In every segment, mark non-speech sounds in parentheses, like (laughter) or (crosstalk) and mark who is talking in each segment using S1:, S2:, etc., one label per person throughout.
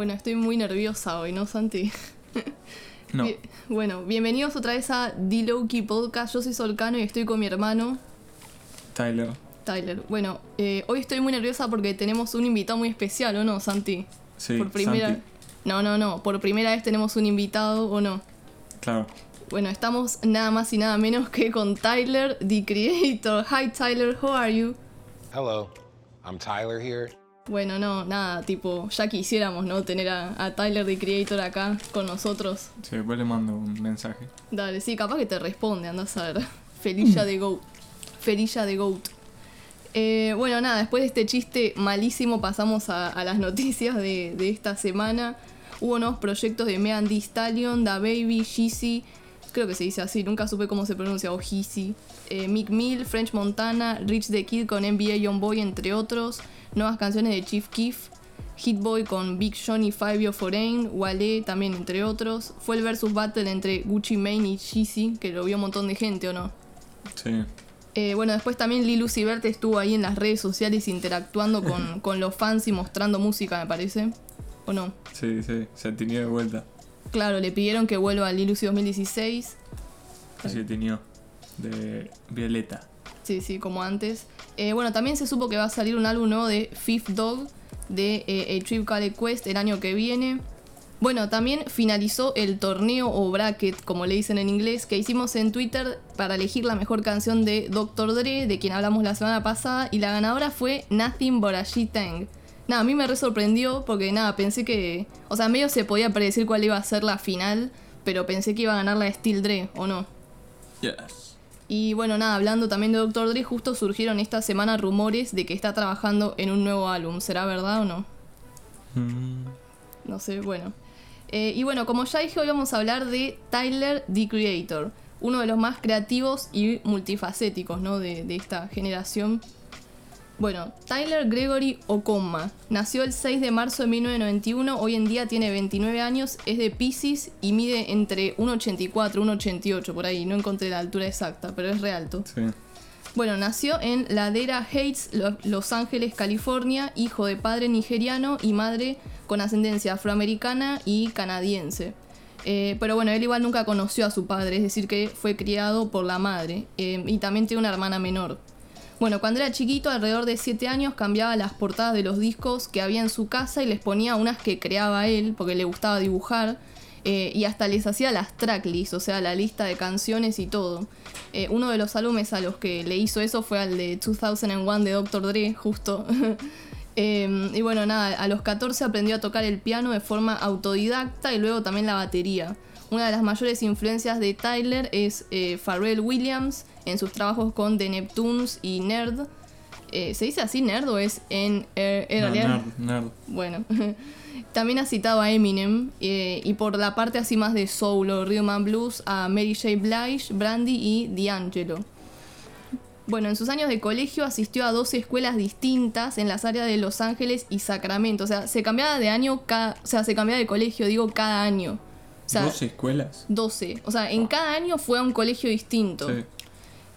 S1: Bueno, estoy muy nerviosa hoy, ¿no, Santi? (laughs)
S2: No.
S1: Bien- Bueno, bienvenidos otra vez a The Lowkey Podcast. Yo soy Solcano y estoy con mi hermano
S2: Tyler.
S1: Tyler. Bueno, eh, hoy estoy muy nerviosa porque tenemos un invitado muy especial, ¿o no, Santi?
S2: Sí,
S1: por primera
S2: Santi.
S1: No, no, no. Por primera vez tenemos un invitado, ¿o no?
S2: Claro.
S1: Bueno, estamos nada más y nada menos que con Tyler, the creator. Hi Tyler, how are you?
S3: Hello, I'm Tyler here.
S1: Bueno, no, nada, tipo, ya quisiéramos, ¿no? Tener a, a Tyler, the creator, acá con nosotros.
S2: Sí, después le mando un mensaje.
S1: Dale, sí, capaz que te responde, andás a ver. (laughs) Felilla de Goat. Felilla de Goat. Eh, bueno, nada, después de este chiste malísimo pasamos a, a las (laughs) noticias de, de esta semana. Hubo nuevos proyectos de Megan Thee Stallion, Da Baby, Jeezy, creo que se dice así, nunca supe cómo se pronuncia, o Jeezy. Eh, Mick Mill, French Montana, Rich the Kid con NBA Youngboy, entre otros. Nuevas canciones de Chief Keef. Hit Boy con Big Sean y Fabio Foreign, Wale también entre otros. Fue el versus battle entre Gucci Mane y Jeezy, que lo vio un montón de gente, ¿o no?
S2: Sí.
S1: Eh, bueno, después también Lil Uzi Vert estuvo ahí en las redes sociales interactuando con, (laughs) con los fans y mostrando música, me parece. ¿O no?
S2: Sí, sí. Se tiñó de vuelta.
S1: Claro, le pidieron que vuelva a Lil Uzi 2016.
S2: Así que tiñó. De Violeta.
S1: Sí, sí, como antes. Eh, bueno, también se supo que va a salir un álbum nuevo de Fifth Dog de eh, A Trip Called Quest el año que viene. Bueno, también finalizó el torneo o bracket, como le dicen en inglés, que hicimos en Twitter para elegir la mejor canción de Dr. Dre, de quien hablamos la semana pasada, y la ganadora fue Nothing But a G-Tang. Nada, a mí me re sorprendió porque nada, pensé que. O sea, medio se podía predecir cuál iba a ser la final, pero pensé que iba a ganar la Steel Dre, ¿o no?
S2: Yes.
S1: Y bueno, nada, hablando también de Dr. Dre, justo surgieron esta semana rumores de que está trabajando en un nuevo álbum. ¿Será verdad o no?
S2: Mm,
S1: No sé, bueno. Eh, y bueno, como ya dije, hoy vamos a hablar de Tyler, the Creator. Uno de los más creativos y multifacéticos, ¿no? De, de esta generación. Bueno, Tyler Gregory Okonma nació el 6 de marzo de 1991, hoy en día tiene 29 años, es de Pisces y mide entre 1,84 1,88 por ahí, no encontré la altura exacta, pero es re alto.
S2: sí.
S1: Bueno, nació en Ladera Heights, Lo- Los Ángeles, California, hijo de padre nigeriano y madre con ascendencia afroamericana y canadiense. Eh, pero bueno, él igual nunca conoció a su padre, es decir, que fue criado por la madre eh, y también tiene una hermana menor. Bueno, cuando era chiquito, alrededor de 7 años, cambiaba las portadas de los discos que había en su casa y les ponía unas que creaba él, porque le gustaba dibujar, eh, y hasta les hacía las tracklists, o sea, la lista de canciones y todo. Eh, uno de los álbumes a los que le hizo eso fue al de 2001 de Dr. Dre, justo. (laughs) Eh, y bueno, nada, a los 14 aprendió a tocar el piano de forma autodidacta y luego también la batería. Una de las mayores influencias de Tyler es Pharrell Williams en sus trabajos con The Neptunes y Nerd. Eh, ¿Se dice así Nerd o es en, eh, en
S2: No,
S1: realidad?
S2: nerd, nerd.
S1: Bueno, (laughs) también ha citado a Eminem eh, y por la parte así más de soul o rhythm and blues a Mary J. Blige, Brandy y D'Angelo. Bueno, en sus años de colegio asistió a 12 escuelas distintas en las áreas de Los Ángeles y Sacramento. O sea, se cambiaba de año cada, o sea, se cambiaba de colegio, digo, cada año. O sea,
S2: ¿Dos escuelas?
S1: 12. O sea, en cada año fue a un colegio distinto.
S2: Sí.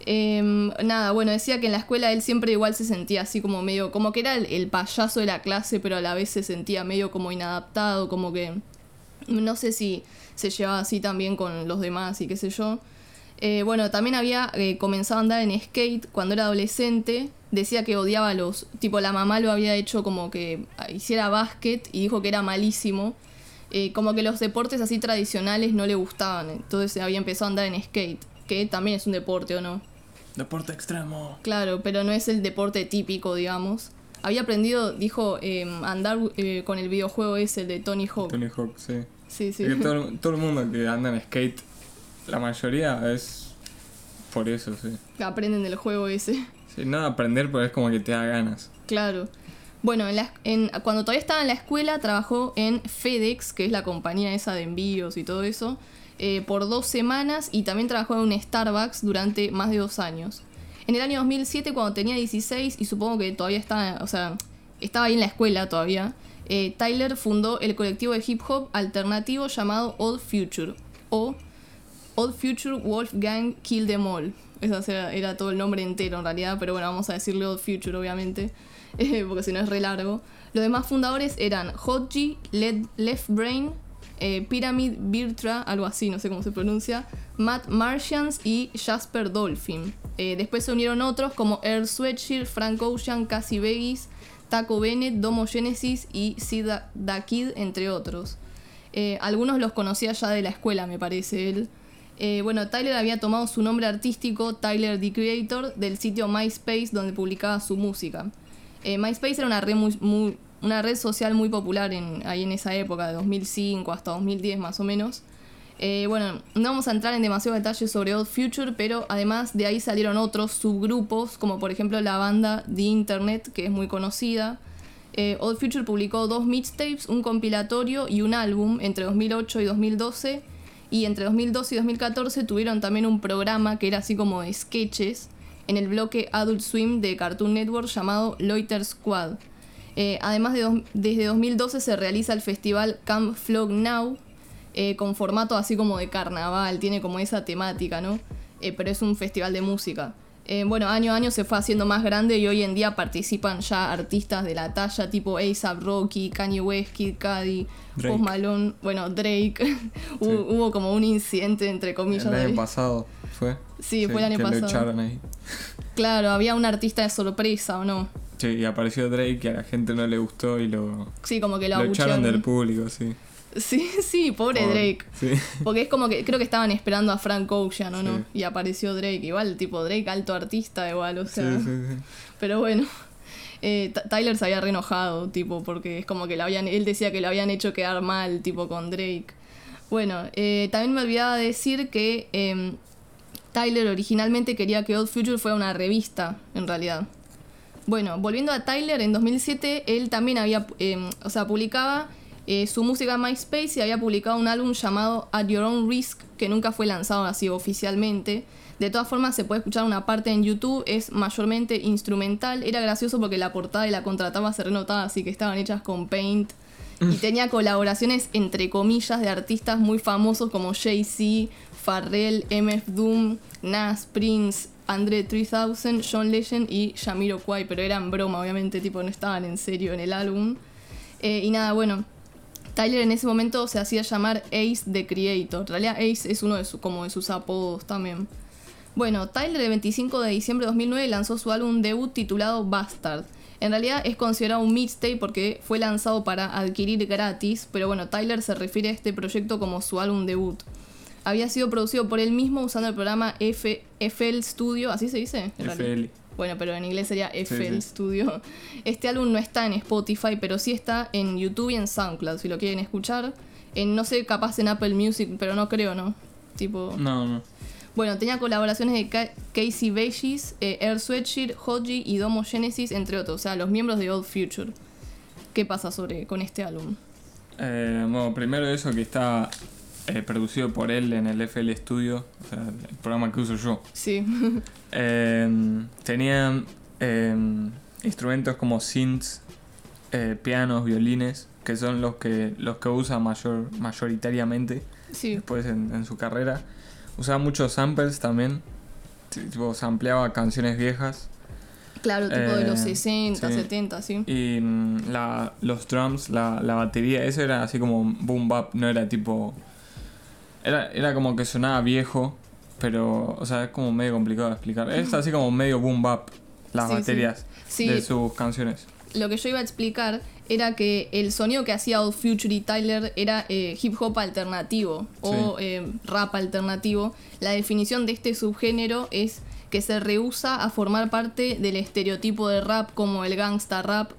S1: Em, nada, bueno, decía que en la escuela él siempre igual se sentía así como medio, como que era el, payaso de la clase, pero a la vez se sentía medio como inadaptado, como que no sé si se llevaba así también con los demás y qué sé yo. Eh, bueno, también había eh, comenzado a andar en skate cuando era adolescente. Decía que odiaba a los. Tipo, la mamá lo había hecho como que hiciera básquet y dijo que era malísimo. Eh, como que los deportes así tradicionales no le gustaban. Entonces había empezado a andar en skate, que también es un deporte, ¿o no?
S2: Deporte extremo.
S1: Claro, pero no es el deporte típico, digamos. Había aprendido, dijo, eh, andar eh, con el videojuego ese de Tony Hawk.
S2: Tony Hawk, sí.
S1: Sí, sí.
S2: Es que todo, (laughs) todo el mundo que anda en skate, la mayoría es por eso, sí.
S1: Aprenden del juego ese.
S2: Sí, no aprender, pero es como que te da ganas.
S1: Claro. Bueno, en la- en- cuando todavía estaba en la escuela trabajó en FedEx, que es la compañía esa de envíos y todo eso, eh, por dos semanas y también trabajó en un Starbucks durante más de dos años. En el año 2007, cuando tenía 16 y supongo que todavía estaba, o sea, estaba ahí en la escuela todavía, eh, Tyler fundó el colectivo de hip hop alternativo llamado Old Future o Old Future Wolfgang Kill Them All. Ese era, todo el nombre entero en realidad, pero bueno, vamos a decirle Odd Future obviamente, (laughs) eh, porque si no es re largo. Los demás fundadores eran Hodgie, Left Brain, eh, Pyramid Virtra, algo así, no sé cómo se pronuncia, Matt Martians y Jasper Dolphin. Eh, después se unieron otros como Earl Sweatshirt, Frank Ocean, Cassie Vegas, Taco Bennett, Domo Genesis y Sid Da- Kid, entre otros. Eh, algunos los conocía ya de la escuela, me parece él. Bueno, Tyler había tomado su nombre artístico, Tyler the Creator, del sitio MySpace donde publicaba su música. MySpace era una red, muy, muy- una red social muy popular ahí en esa época, de 2005 hasta 2010 más o menos. Eh, bueno, no vamos a entrar en demasiados detalles sobre Odd Future, pero además de ahí salieron otros subgrupos, como por ejemplo la banda The Internet, que es muy conocida. Eh, Odd Future publicó dos mixtapes, un compilatorio y un álbum entre 2008 y 2012. Y entre 2012 y 2014 tuvieron también un programa que era así como sketches en el bloque Adult Swim de Cartoon Network llamado Loiter Squad. Eh, además, de dos- desde 2012 se realiza el festival Camp Flog Now, eh, con formato así como de carnaval, tiene como esa temática, ¿no? Eh, pero es un festival de música. Bueno, año a año se fue haciendo más grande y hoy en día participan ya artistas de la talla tipo A$AP Rocky, Kanye West, Kid Cudi. Post Malone, bueno, Drake. (laughs) hubo, hubo como un incidente entre comillas.
S2: El año pasado fue.
S1: Sí, fue el año
S2: que
S1: pasado.
S2: lo echaron ahí.
S1: Claro, había un artista de sorpresa, ¿o no?
S2: Sí, y apareció Drake y a la gente no le gustó y lo,
S1: Sí, como que lo,
S2: lo echaron del público, sí.
S1: Sí, (laughs) sí, pobre
S2: Por-
S1: Drake.
S2: Sí.
S1: Porque es como que creo que estaban esperando a Frank Ocean, ¿o no? Y apareció Drake. Igual, tipo Drake, alto artista, igual, o sea.
S2: sí.
S1: Pero bueno. (laughs) Eh, Tyler se había re enojado, tipo, porque es como que lo habían, él decía que lo habían hecho quedar mal, tipo, con Drake. Bueno, eh, también me olvidaba de decir que em, Tyler originalmente quería que Odd Future fuera una revista, en realidad. Bueno, volviendo a Tyler, en 2007 él también había, em, o sea, publicaba eh, su música en MySpace y había publicado un álbum llamado At Your Own Risk, que nunca fue lanzado así oficialmente. De todas formas, se puede escuchar una parte en YouTube, es mayormente instrumental. Era gracioso porque la portada y la contrataba se renotaba, así que estaban hechas con Paint. Y tenía colaboraciones entre comillas de artistas muy famosos como Jay-Z, Pharrell, MF Doom, Nas, Prince, Andre 3000, John Legend y Jamiroquai, pero eran broma, obviamente, tipo no estaban en serio en el álbum. Eh, y nada, bueno, Tyler en ese momento se hacía llamar Ace the Creator. En realidad Ace es uno de, como de sus apodos también. Bueno, Tyler el 25 de diciembre de 2009 lanzó su álbum debut titulado Bastard. En realidad es considerado un mixtape porque fue lanzado para adquirir gratis, pero bueno, Tyler se refiere a este proyecto como su álbum debut. Había sido producido por él mismo usando el programa F FL Studio, ¿así se dice?
S2: FL.
S1: Bueno, pero en inglés sería FL
S2: sí.
S1: Studio. Este álbum no está en Spotify, pero sí está en YouTube y en SoundCloud, si lo quieren escuchar. En, no sé, capaz en Apple Music, pero no creo, ¿no? Tipo...
S2: No, no.
S1: Bueno, tenía colaboraciones de Ca- Casey Veggies, eh, Air Sweatshirt, Hodgie y Domo Genesis, entre otros. O sea, los miembros de Old Future. ¿Qué pasa sobre con este álbum?
S2: Eh, bueno, primero eso que está eh, producido por él en el FL Studio, o sea, el programa que uso yo.
S1: Sí. (laughs)
S2: Eh, tenían eh, instrumentos como synths, eh, pianos, violines, que son los que los que usa mayor, mayoritariamente
S1: sí.
S2: después en, en su carrera. Usaba muchos samples también, tipo sampleaba canciones viejas.
S1: Claro, tipo de los
S2: Eh,
S1: 60,
S2: sí.
S1: 70, sí.
S2: Y mm, la, los drums, la, la batería, eso era así como boom bap, no era tipo... Era, era como que sonaba viejo, pero, o sea, es como medio complicado de explicar. Es así como medio boom bap, las
S1: Sí, sí.
S2: baterías
S1: Sí.
S2: de sus canciones.
S1: Lo que yo iba a explicar era que el sonido que hacía Old Future y Tyler era eh, hip hop alternativo o eh, rap alternativo. La definición de este subgénero es que se rehúsa a formar parte del estereotipo de rap como el gangsta rap,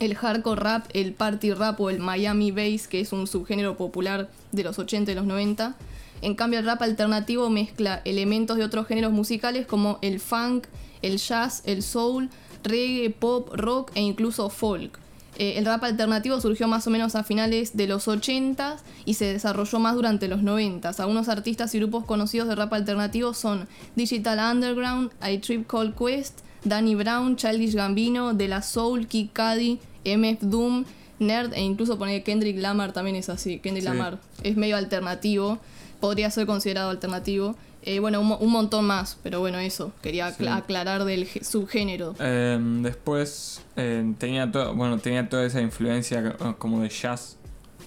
S1: el hardcore rap, el party rap o el Miami bass, que es un subgénero popular de los 80 y los 90. En cambio, el rap alternativo mezcla elementos de otros géneros musicales como el funk, el jazz, el soul, reggae, pop, rock e incluso folk. Eh, el rap alternativo surgió más o menos a finales de los 80 y se desarrolló más durante los 90. Algunos artistas y grupos conocidos de rap alternativo son Digital Underground, I Trip Called Quest, Danny Brown, Childish Gambino, De La Soul, Kid Cudi, MF Doom, Nerd e incluso poner Kendrick Lamar también es así. Kendrick
S2: Sí.
S1: Lamar es medio alternativo, podría ser considerado alternativo. Eh, bueno, un, mo- un montón más, pero bueno, eso. Quería
S2: Sí.
S1: aclarar del subgénero.
S2: Eh, después eh, tenía bueno, tenía toda esa influencia eh, como de jazz,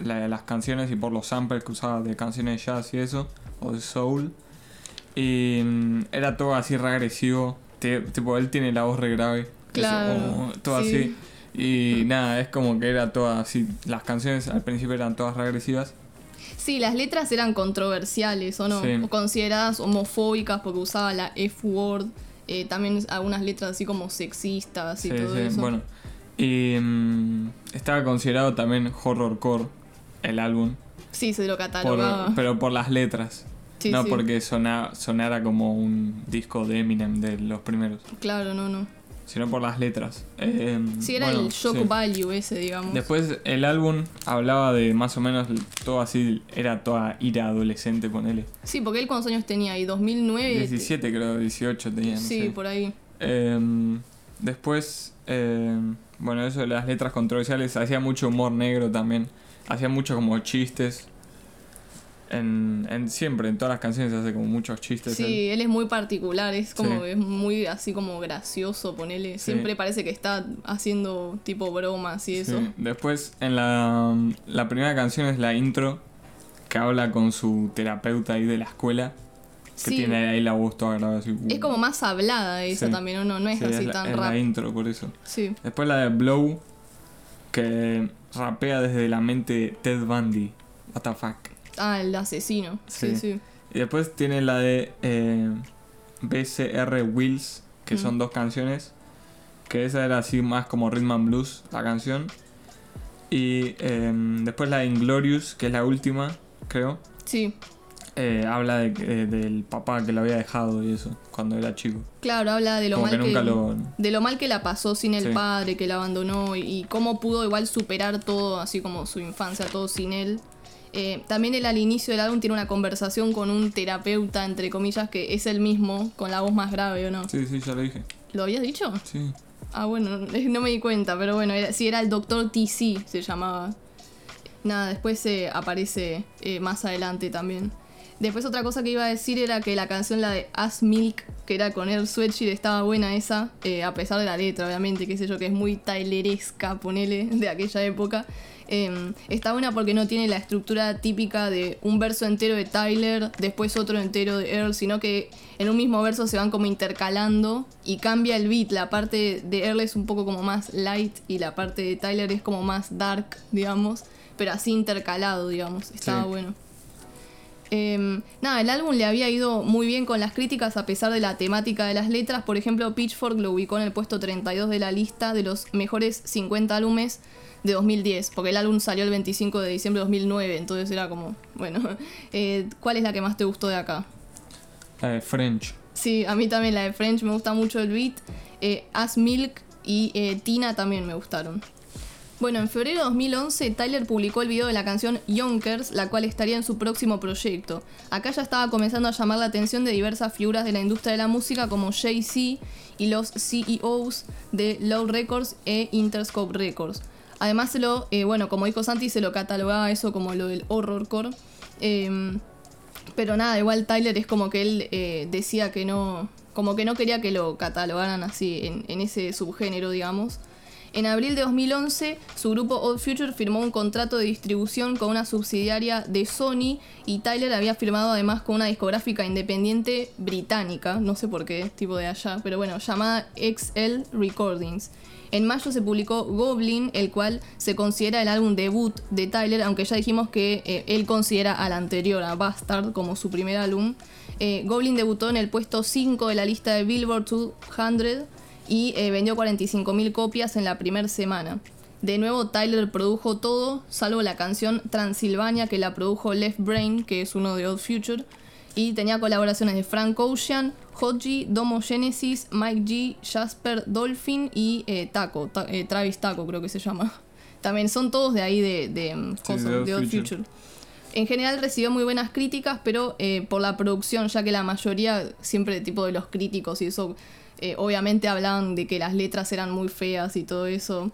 S2: la de las canciones y por los samples que usaba de canciones de jazz y eso, o de soul. Y mm, era todo así regresivo. Tipo, él tiene la voz re grave. eso,
S1: Claro,
S2: como todo
S1: sí.
S2: así. Y nada, es como que era toda así. Las canciones al principio eran todas regresivas.
S1: Sí, las letras eran controversiales, ¿o no?
S2: Sí.
S1: O consideradas homofóbicas porque usaba la F-word. eh, también algunas letras así como sexistas y
S2: Sí,
S1: todo
S2: sí,
S1: eso.
S2: bueno. Y mm, estaba considerado también horrorcore el álbum.
S1: Sí, se lo
S2: por-
S1: catalogaba.
S2: pero por las letras.
S1: Sí,
S2: no
S1: sí.
S2: porque sona- sonara como un disco de Eminem de los primeros,
S1: Claro, no, no.
S2: sino por las letras. Eh,
S1: Sí, era
S2: bueno,
S1: el shock
S2: sí.
S1: value ese, digamos.
S2: Después el álbum hablaba de más o menos todo así, era toda ira adolescente, ponele.
S1: Sí, porque él cuántos años tenía ahí, 2009.
S2: 17 creo, 18 tenía. no
S1: Sí,
S2: sé.
S1: por ahí.
S2: Eh, después, eh, bueno, eso de las letras controversiales, hacía mucho humor negro también. Hacía mucho como chistes. En, en siempre, en todas las canciones hace como muchos chistes.
S1: Sí, él es muy particular, es como
S2: Sí.
S1: es muy así como gracioso, ponele.
S2: Sí.
S1: Siempre parece que está haciendo tipo bromas y eso.
S2: Sí. Después, en la, la primera canción es la intro, que habla con su terapeuta ahí de la escuela, que tiene ahí la voz toda grabada así.
S1: Es como más hablada esa también, ¿o no? No es
S2: Sí,
S1: así
S2: la,
S1: tan
S2: es
S1: rap.
S2: la intro, por eso.
S1: Sí.
S2: Después la de Blow, que rapea desde la mente de Ted Bundy. What the fuck.
S1: Ah, el asesino. Sí,
S2: Sí.
S1: sí.
S2: Y después tiene la de eh, BCR Wheels, que
S1: Mm.
S2: son dos canciones. Que esa era así más como rhythm and blues, la canción. Y eh, después la de Inglorious, que es la última, creo.
S1: Sí.
S2: eh, habla de, eh, del papá que lo había dejado y eso, cuando era chico.
S1: Claro, habla de lo
S2: Como
S1: mal
S2: que lo...
S1: de lo mal que la pasó sin el
S2: Sí.
S1: padre, que la abandonó y, y cómo pudo igual superar todo, así como su infancia, todo sin él. Eh, también él al inicio del álbum tiene una conversación con un terapeuta, entre comillas, que es el mismo, con la voz más grave, ¿o no?
S2: Sí, sí, ya lo dije.
S1: ¿Lo habías dicho?
S2: Sí.
S1: Ah, bueno, no, no me di cuenta, pero bueno, era, sí, era el Doctor TC, se llamaba. Nada, después eh, aparece eh, más adelante también. Después otra cosa que iba a decir era que la canción, la de As Milk, que era con Earl Sweatshirt, estaba buena esa, eh, a pesar de la letra, obviamente, qué sé yo, que es muy Tyleresca, ponele, de aquella época. Eh, está buena porque no tiene la estructura típica de un verso entero de Tyler, después otro entero de Earl, sino que en un mismo verso se van como intercalando y cambia el beat. La parte de Earl es un poco como más light y la parte de Tyler es como más dark, digamos, pero así intercalado, digamos. Estaba
S2: Sí.
S1: bueno. Em, nada, el álbum le había ido muy bien con las críticas a pesar de la temática de las letras. Por ejemplo, Pitchfork lo ubicó en el puesto 32 de la lista de los mejores 50 álbumes de 2010, porque el álbum salió el 25 de diciembre de 2009, entonces era como, bueno, (laughs) eh, ¿cuál es la que más te gustó de acá?
S2: La de French.
S1: Sí, a mí también la de French me gusta mucho el beat, eh, As Milk y eh, Tina también me gustaron. Bueno, en febrero de 2011 Tyler publicó el video de la canción Yonkers, la cual estaría en su próximo proyecto. Acá ya estaba comenzando a llamar la atención de diversas figuras de la industria de la música como Jay-Z y los CEOs de Low Records e Interscope Records. Además, lo, eh, bueno, como dijo Santi, se lo catalogaba eso como lo del horrorcore. Em, pero nada, igual Tyler es como que él eh, decía que no. Como que no quería que lo catalogaran así en, en ese subgénero, digamos. En abril de 2011, su grupo Old Future firmó un contrato de distribución con una subsidiaria de Sony y Tyler había firmado además con una discográfica independiente británica, no sé por qué, tipo de allá, pero bueno, llamada XL Recordings. En mayo se publicó Goblin, el cual se considera el álbum debut de Tyler, aunque ya dijimos que eh, él considera al anterior, a Bastard, como su primer álbum. Eh, Goblin debutó en el puesto 5 de la lista de Billboard 200 y eh, vendió 45.000 copias en la primera semana. De nuevo, Tyler produjo todo, salvo la canción Transilvania, que la produjo Left Brain, que es uno de Old Future. Y tenía colaboraciones de Frank Ocean, Hodgie, Domo Genesis, Mike G, Jasper Dolphin y eh, Taco, Ta- eh, Travis Taco creo que se llama. (laughs) También son todos de ahí de, de, mm,
S2: Sí, de Old
S1: de Old
S2: Future.
S1: Future. En general recibió muy buenas críticas, pero eh, por la producción, ya que la mayoría, siempre tipo de los críticos y eso, obviamente hablaban de que las letras eran muy feas y todo eso.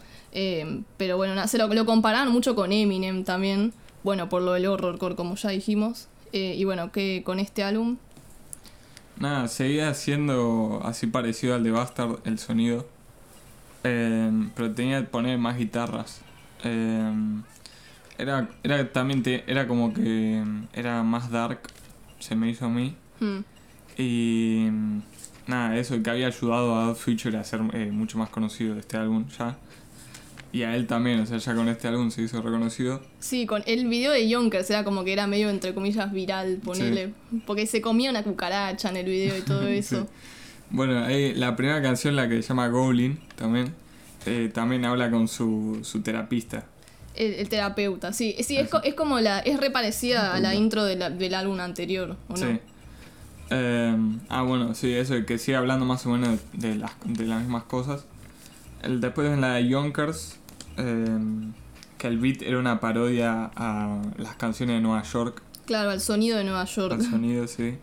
S1: pero bueno, se lo, lo comparaban mucho con Eminem también, bueno, por lo del horrorcore, como ya dijimos. Y bueno, que con este álbum,
S2: Nada, seguía siendo así parecido al de Bastard el sonido. Eh, pero tenía que poner más guitarras. Eh, era, era también te- era como que era más dark, se me hizo a mí.
S1: Hmm.
S2: Y nada, eso que había ayudado a Odd Future a ser eh, mucho más conocido de este álbum ya. Y a él también, o sea, ya con este álbum se hizo reconocido.
S1: Sí, con el video de Yonkers era como que era medio, entre comillas, viral, ponele. Porque se comía una cucaracha en el video y todo (laughs) eso.
S2: Sí. Bueno, ahí la primera canción, la que se llama Goblin, también, eh, también habla con su, su terapista.
S1: El, el terapeuta, sí. Sí, es, co- es como la. Es re parecida a la intro de la- del álbum anterior, ¿o no?
S2: Sí. Eh, ah, bueno, sí, eso, que sigue hablando más o menos de las, de las mismas cosas. El, después en la de Yonkers, eh, que el beat era una parodia a las canciones de Nueva York,
S1: Claro, al sonido de Nueva York.
S2: al sonido, (laughs) sí.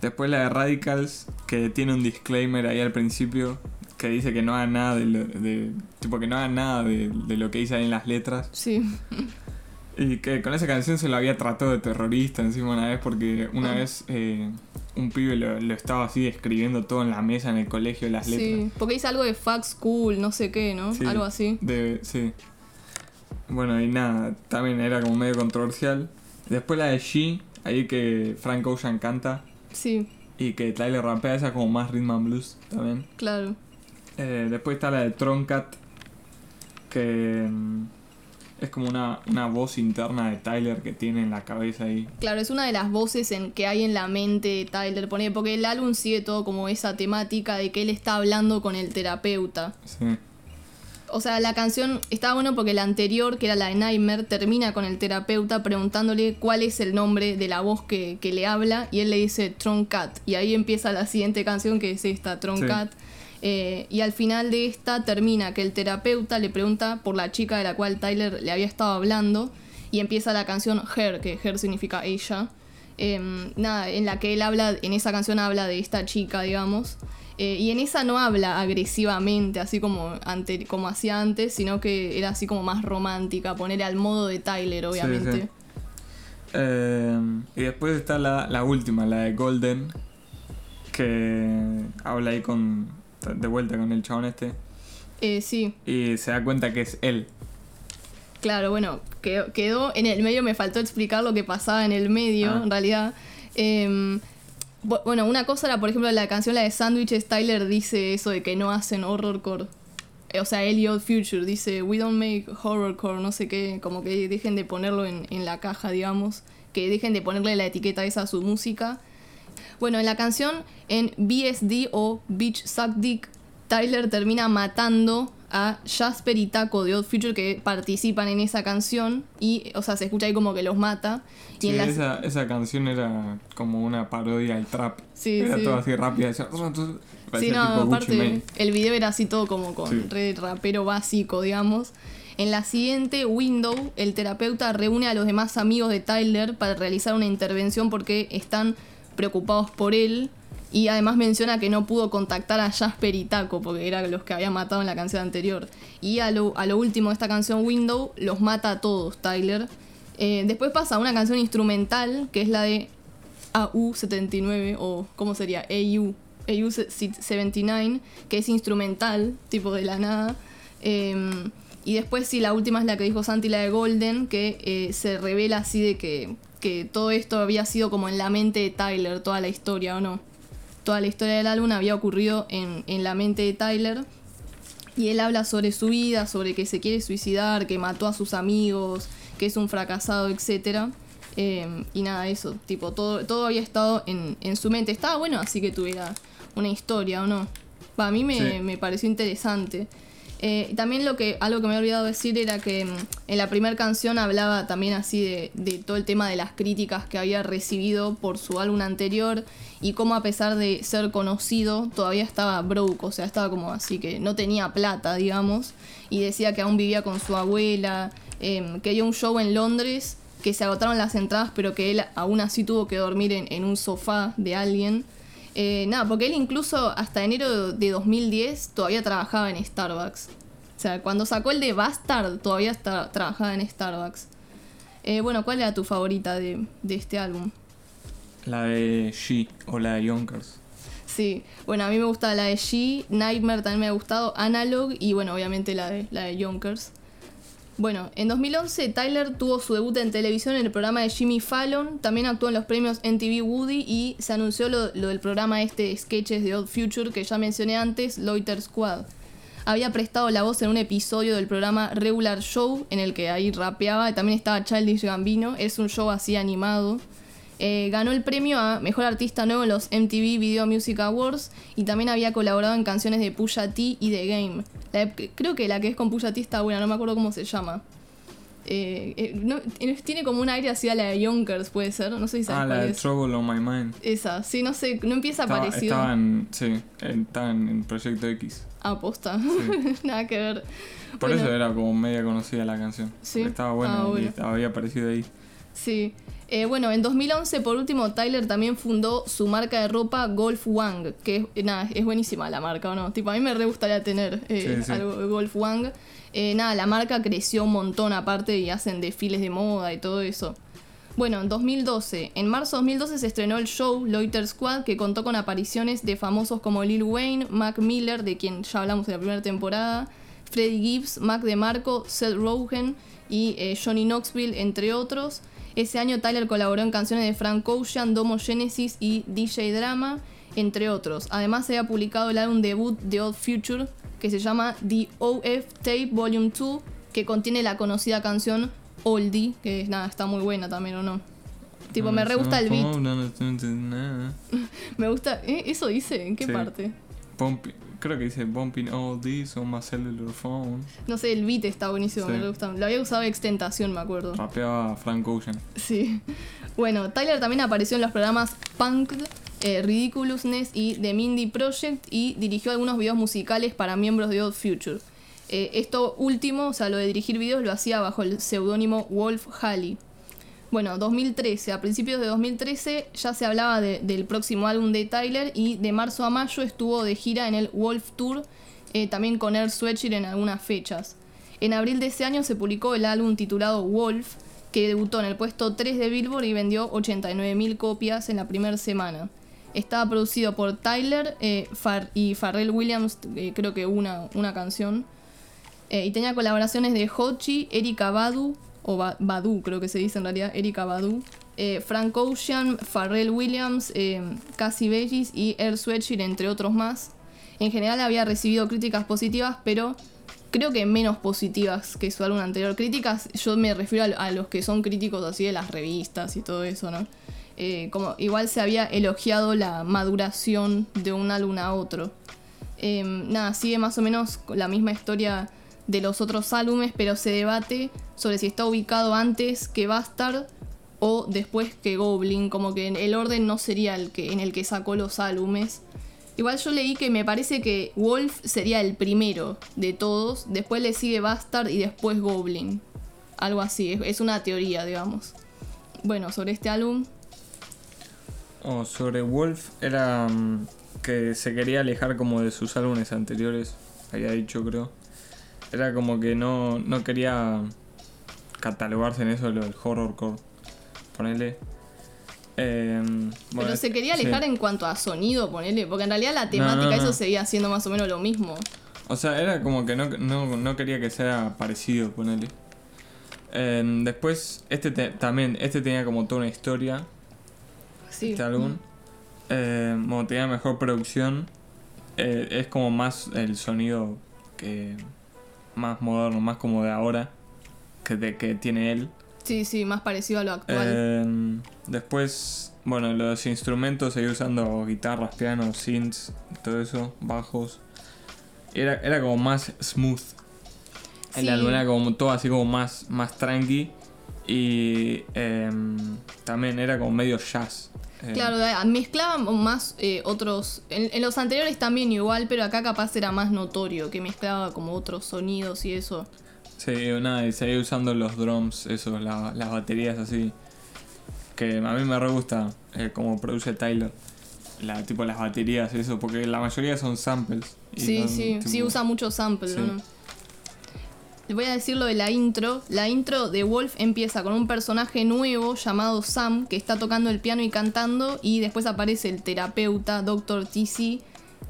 S2: Después la de Radicals, que tiene un disclaimer ahí al principio, que dice que no hagan nada de, lo- de- tipo que no hagan nada de, de lo que dice ahí en las letras.
S1: Sí. (laughs)
S2: Y que con esa canción se lo había tratado de terrorista encima una vez porque una vez eh, un pibe lo, lo estaba así escribiendo todo en la mesa en el colegio las letras.
S1: Sí. Porque dice algo de fuck school, no sé qué, ¿no?
S2: Sí,
S1: Algo así.
S2: De, sí. Bueno, y nada, también era como medio controversial. Después la de She, ahí que Frank Ocean canta
S1: Sí,
S2: y que Tyler rapea, esa como más rhythm and blues también.
S1: claro.
S2: Eh, después está la de Troncat, que mm, es como una, una voz interna de Tyler que tiene en la cabeza ahí.
S1: Claro, es una de las voces en que hay en la mente de Tyler, porque el álbum sigue todo como esa temática de que él está hablando con el terapeuta.
S2: Sí.
S1: O sea, la canción estaba bueno porque la anterior, que era la de Nightmare, termina con el terapeuta preguntándole cuál es el nombre de la voz que, que le habla y él le dice Troncat. Y ahí empieza la siguiente canción que es esta, Troncat. Eh, y al final de esta termina que el terapeuta le pregunta por la chica de la cual Tyler le había estado hablando y empieza la canción Her, que Her significa ella. Em, nada, en la que él habla, en esa canción habla de esta chica, digamos. Eh, y en esa no habla agresivamente, así como, ante, como hacía antes, sino que era así como más romántica, ponerle al modo de Tyler, obviamente.
S2: sí. Eh, y después está la, la última, la de Golden, que habla ahí con de vuelta con el chabón este
S1: Eh, sí,
S2: y se da cuenta que es él.
S1: claro, bueno, quedó, quedó en el medio, me faltó explicar lo que pasaba en el medio,
S2: Ah.
S1: en realidad. Em, bu- bueno, una cosa era, por ejemplo, la canción, la de Sandwiches, Tyler dice eso de que no hacen horrorcore. Eh, O sea, él y Odd Future dice, we don't make horrorcore, no sé qué, como que dejen de ponerlo en, en la caja, digamos, que dejen de ponerle la etiqueta esa a su música. Bueno, en la canción, en BSD o Beach Suck Dick, Tyler termina matando a Jasper y Taco de Odd Future que participan en esa canción y, o sea, se escucha ahí como que los mata. Y
S2: Sí,
S1: en las-
S2: esa, esa canción era como una parodia al trap.
S1: Sí,
S2: era
S1: sí.
S2: todo así rápido. decía,
S1: Sí, no, aparte el video era así todo como con
S2: Sí.
S1: re rapero básico, digamos. En la siguiente window, el terapeuta reúne a los demás amigos de Tyler para realizar una intervención porque están preocupados por él. Y además menciona que no pudo contactar a Jasper y Taco, porque eran los que había matado en la canción anterior. Y a lo, a lo último de esta canción, Window, los mata a todos, Tyler. Eh, después pasa una canción instrumental, que es la de AU79, o ¿cómo sería? AU. AU79, que es instrumental, tipo de la nada. Eh, y después sí, la última es la que dijo Santi, la de Golden, que eh, se revela así de que, que todo esto había sido como en la mente de Tyler, toda la historia, ¿o no? Toda la historia del álbum había ocurrido en, en la mente de Tyler. Y él habla sobre su vida, sobre que se quiere suicidar, que mató a sus amigos, que es un fracasado, etc. Eh, y nada, eso, tipo, todo, todo había estado en, en su mente. Estaba bueno así que tuviera una historia, ¿o no? Va, a mí me,
S2: Sí.
S1: me pareció interesante. Eh, también lo que, algo que me he olvidado decir era que mm, en la primera canción hablaba también así de, de todo el tema de las críticas que había recibido por su álbum anterior y cómo a pesar de ser conocido todavía estaba broke, o sea, estaba como así que no tenía plata, digamos, y decía que aún vivía con su abuela, em, que había un show en Londres, que se agotaron las entradas, pero que él aún así tuvo que dormir en, en un sofá de alguien. Eh, nada, porque él incluso hasta enero de 2010 todavía trabajaba en Starbucks. O sea, cuando sacó el de Bastard todavía está, trabajaba en Starbucks. Eh, bueno, ¿cuál era tu favorita de, de este álbum?
S2: La de She o la de Yonkers.
S1: Sí, bueno, a mí me gusta la de G, Nightmare también me ha gustado, Analog y bueno, obviamente la de, la de Yonkers. Bueno, en 2011 Tyler tuvo su debut en televisión en el programa de Jimmy Fallon, también actuó en los premios MTV Woody y se anunció lo, del programa este Sketches de Odd Future que ya mencioné antes, Loiter Squad. Había prestado la voz en un episodio del programa Regular Show en el que ahí rapeaba, también estaba Childish Gambino, es un show así animado. Eh, ganó el premio a Mejor Artista Nuevo en los MTV Video Music Awards y también había colaborado en canciones de Pusha T y The Game. La creo que la que es con Pusha T está buena, no me acuerdo cómo se llama. Eh, eh, no- tiene como un aire así a la de Yonkers, puede ser, no sé si sabes
S2: Ah, la de
S1: es.
S2: Trouble on My Mind.
S1: Esa, sí, no sé, no empieza
S2: Estaba,
S1: parecido.
S2: estaba en, sí, estaba en, Proyecto X.
S1: Posta.
S2: Sí. (laughs)
S1: Nada que ver.
S2: Por
S1: Bueno.
S2: eso era como media conocida la canción.
S1: Sí.
S2: Estaba buena
S1: Ah, bueno.
S2: y había aparecido ahí.
S1: Sí. Eh, bueno, en 2011, por último, Tyler también fundó su marca de ropa Golf Wang, que es, nada, es buenísima la marca, ¿o no? Tipo, a mí me re gustaría tener eh,
S2: Sí, sí.
S1: algo de Golf Wang. Eh, nada, la marca creció un montón aparte y hacen desfiles de moda y todo eso. Bueno, en 2012, en marzo de 2012 se estrenó el show Loiter Squad que contó con apariciones de famosos como Lil Wayne, Mac Miller, de quien ya hablamos en la primera temporada, Freddie Gibbs, Mac DeMarco, Seth Rogen y eh, Johnny Knoxville, entre otros. Ese año Tyler colaboró en canciones de Frank Ocean, Domo Genesis y DJ Drama, entre otros. Además se había publicado el álbum debut de Odd Future que se llama The OF Tape Volume 2, que contiene la conocida canción Oldie, que nada, está muy buena también, ¿o no? Tipo, me re gusta el beat. (laughs) Me gusta. ¿eh? ¿Eso dice? ¿En qué
S2: Sí.
S1: parte?
S2: Bump- creo que dice Bumping all these on my cellular phone.
S1: No sé, el beat está buenísimo,
S2: Sí.
S1: me gusta. Lo había usado extentación, me acuerdo.
S2: Rapeaba Frank Ocean.
S1: Sí. Bueno, Tyler también apareció en los programas Punk, eh, Ridiculousness y The Mindy Project y dirigió algunos videos musicales para miembros de Odd Future. Eh, esto último, o sea, lo de dirigir videos, lo hacía bajo el seudónimo Wolf Halley. Bueno, 2013, a principios de 2013 ya se hablaba de- del próximo álbum de Tyler y de marzo a mayo estuvo de gira en el Wolf Tour, eh, también con Air Sweatshirt en algunas fechas. En abril de ese año se publicó el álbum titulado Wolf, que debutó en el puesto 3 de Billboard y vendió 89.000 copias en la primera semana. Estaba producido por Tyler eh, y Pharrell Williams, eh, creo que una, una canción. Y tenía colaboraciones de Hochi, Erika Badu, o Ba- Badu creo que se dice en realidad, Erika Badu, eh, Frank Ocean, Pharrell Williams, eh, Cassie Bellis y Air Sweatshirt, entre otros más. En general había recibido críticas positivas, pero creo que menos positivas que su álbum anterior. Críticas, yo me refiero a, los que son críticos así de las revistas y todo eso, ¿no? Eh, como igual se había elogiado la maduración de un álbum a otro. Eh, nada, sigue más o menos la misma historia de los otros álbumes, pero se debate sobre si está ubicado antes que Bastard o después que Goblin, como que el orden no sería el que, en el que sacó los álbumes. Igual yo leí que me parece que Wolf sería el primero de todos, después le sigue Bastard y después Goblin. Algo así, es, una teoría, digamos. Bueno, sobre este álbum,
S2: O sobre Wolf era mm, que se quería alejar como de sus álbumes anteriores, había dicho creo. Era como que no, no quería catalogarse en eso del horrorcore. Ponele. Eh,
S1: pero
S2: bueno,
S1: se quería
S2: sí.
S1: alejar en cuanto a sonido, ponele, porque en realidad la
S2: no,
S1: temática
S2: no.
S1: eso seguía siendo más o menos lo mismo.
S2: O sea, era como que no, no, no quería que sea parecido, ponele. Eh, después, este te- también, este tenía como toda una historia,
S1: Sí.
S2: este álbum. Eh, bueno, tenía mejor producción. Eh, es como más el sonido que más moderno, más como de ahora que, de, que tiene él.
S1: Sí, sí, más parecido a lo actual.
S2: Eh, después, bueno, los instrumentos seguí usando guitarras, pianos, synths, todo eso, bajos. Era, era como más smooth. El
S1: Sí.
S2: álbum era como todo así como más, más tranqui. Y em, también era como medio jazz. Eh,
S1: Claro, mezclaban más eh, otros. En, en los anteriores también igual, pero acá capaz era más notorio, que mezclaba como otros sonidos y eso.
S2: Sí, nada, y seguí usando los drums, eso, la- las baterías así. Que a mí me re gusta eh, como produce Tyler. La, tipo las baterías y eso, porque la mayoría son samples. y
S1: Sí,
S2: son,
S1: sí,
S2: tipo-
S1: sí usa mucho sample,
S2: sí.
S1: ¿no? Voy a decir lo de la intro. La intro de Wolf empieza con un personaje nuevo llamado Sam que está tocando el piano y cantando y después aparece el terapeuta Dr. TC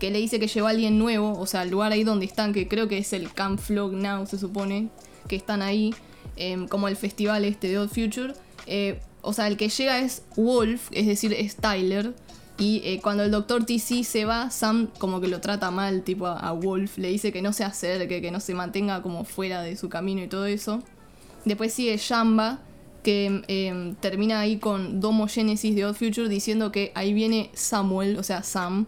S1: que le dice que llegó a alguien nuevo, o sea, el lugar ahí donde están, que creo que es el Camp Flog Now, se supone, que están ahí, em, como el festival este de Old Future. Eh, o sea, el que llega es Wolf, es decir, es Tyler. Y eh, cuando el doctor TC se va, Sam como que lo trata mal, tipo a, Wolf, le dice que no se acerque, que no se mantenga como fuera de su camino y todo eso. Después sigue Shamba, que em, termina ahí con Domo Genesis de Old Future diciendo que ahí viene Samuel, o sea, Sam.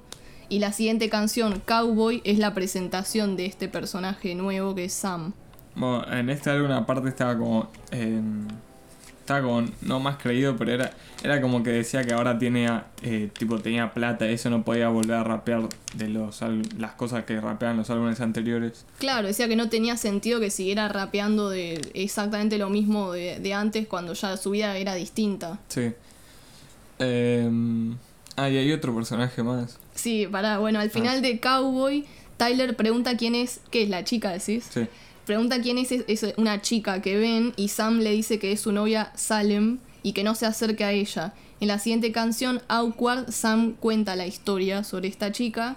S1: Y la siguiente canción, Cowboy, es la presentación de este personaje nuevo que es Sam.
S2: Bueno, en este álbum aparte estaba como. eh, estaba como no más creído, pero era, era como que decía que ahora tiene eh, tipo tenía plata, eso no podía volver a rapear de los las cosas que rapeaban los álbumes anteriores.
S1: Claro, decía que no tenía sentido que siguiera rapeando de exactamente lo mismo de, de antes cuando ya su vida era distinta.
S2: Sí. Eh, ah, y hay otro personaje más.
S1: Sí, pará, bueno, al final de Cowboy, Tyler pregunta quién es, ¿qué es la chica, decís?
S2: Sí.
S1: Pregunta quién es, es una chica que ven y Sam le dice que es su novia Salem y que no se acerque a ella. En la siguiente canción, Awkward, Sam cuenta la historia sobre esta chica.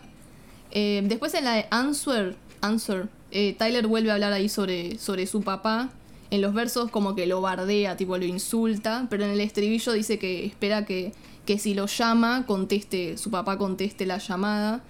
S1: Eh, después en la de Answer, Answer eh, Tyler vuelve a hablar ahí sobre, sobre su papá. En los versos como que lo bardea, tipo lo insulta, pero en el estribillo dice que espera que, que si lo llama, conteste, su papá conteste la llamada.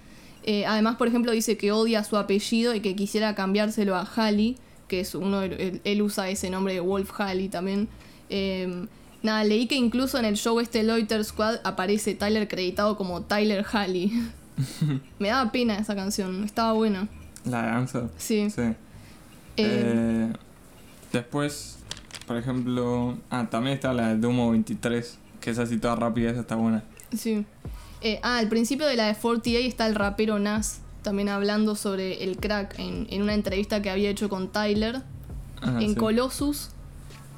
S1: Eh, además, por ejemplo, dice que odia su apellido y que quisiera cambiárselo a Halley, que es uno, de- él, usa ese nombre de Wolf Halley también. Eh, nada, leí que incluso en el show este Loiter Squad aparece Tyler creditado como Tyler Halley. (laughs) Me daba pena esa canción, estaba buena.
S2: La de Answer.
S1: Sí.
S2: Sí.
S1: Eh,
S2: Eh, después, por ejemplo. Ah, también está la de Domo 23. Que es así toda rápida, esa está buena.
S1: Sí. Eh, ah, al principio de la de 48 está el rapero Nas también hablando sobre el crack en, en una entrevista que había hecho con Tyler. En
S2: sí.
S1: Colossus.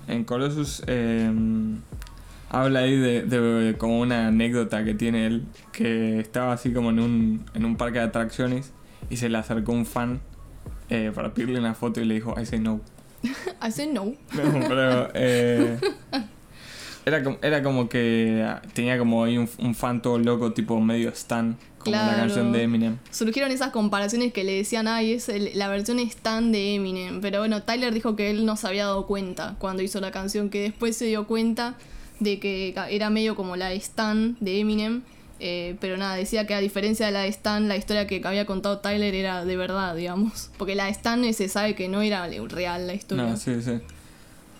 S2: En Colossus eh, habla ahí de, de como una anécdota que tiene él, que estaba así como en un, en un parque de atracciones y se le acercó un fan eh, para pedirle una foto y le dijo, I say no. (laughs)
S1: I said no. (laughs)
S2: No, pero eh, (laughs) era, como, era como que tenía como ahí un, un fan todo loco, tipo medio stan, como la canción de Eminem.
S1: Surgieron esas comparaciones que le decían, ay, es el- la versión stand de Eminem. Pero bueno, Tyler dijo que él no se había dado cuenta cuando hizo la canción, que después se dio cuenta de que era medio como la Stan de Eminem. eh, pero nada, decía que a diferencia de la de Stan, la historia que había contado Tyler era de verdad, digamos. Porque la de Stan se sabe que no era real la historia.
S2: No, sí, sí.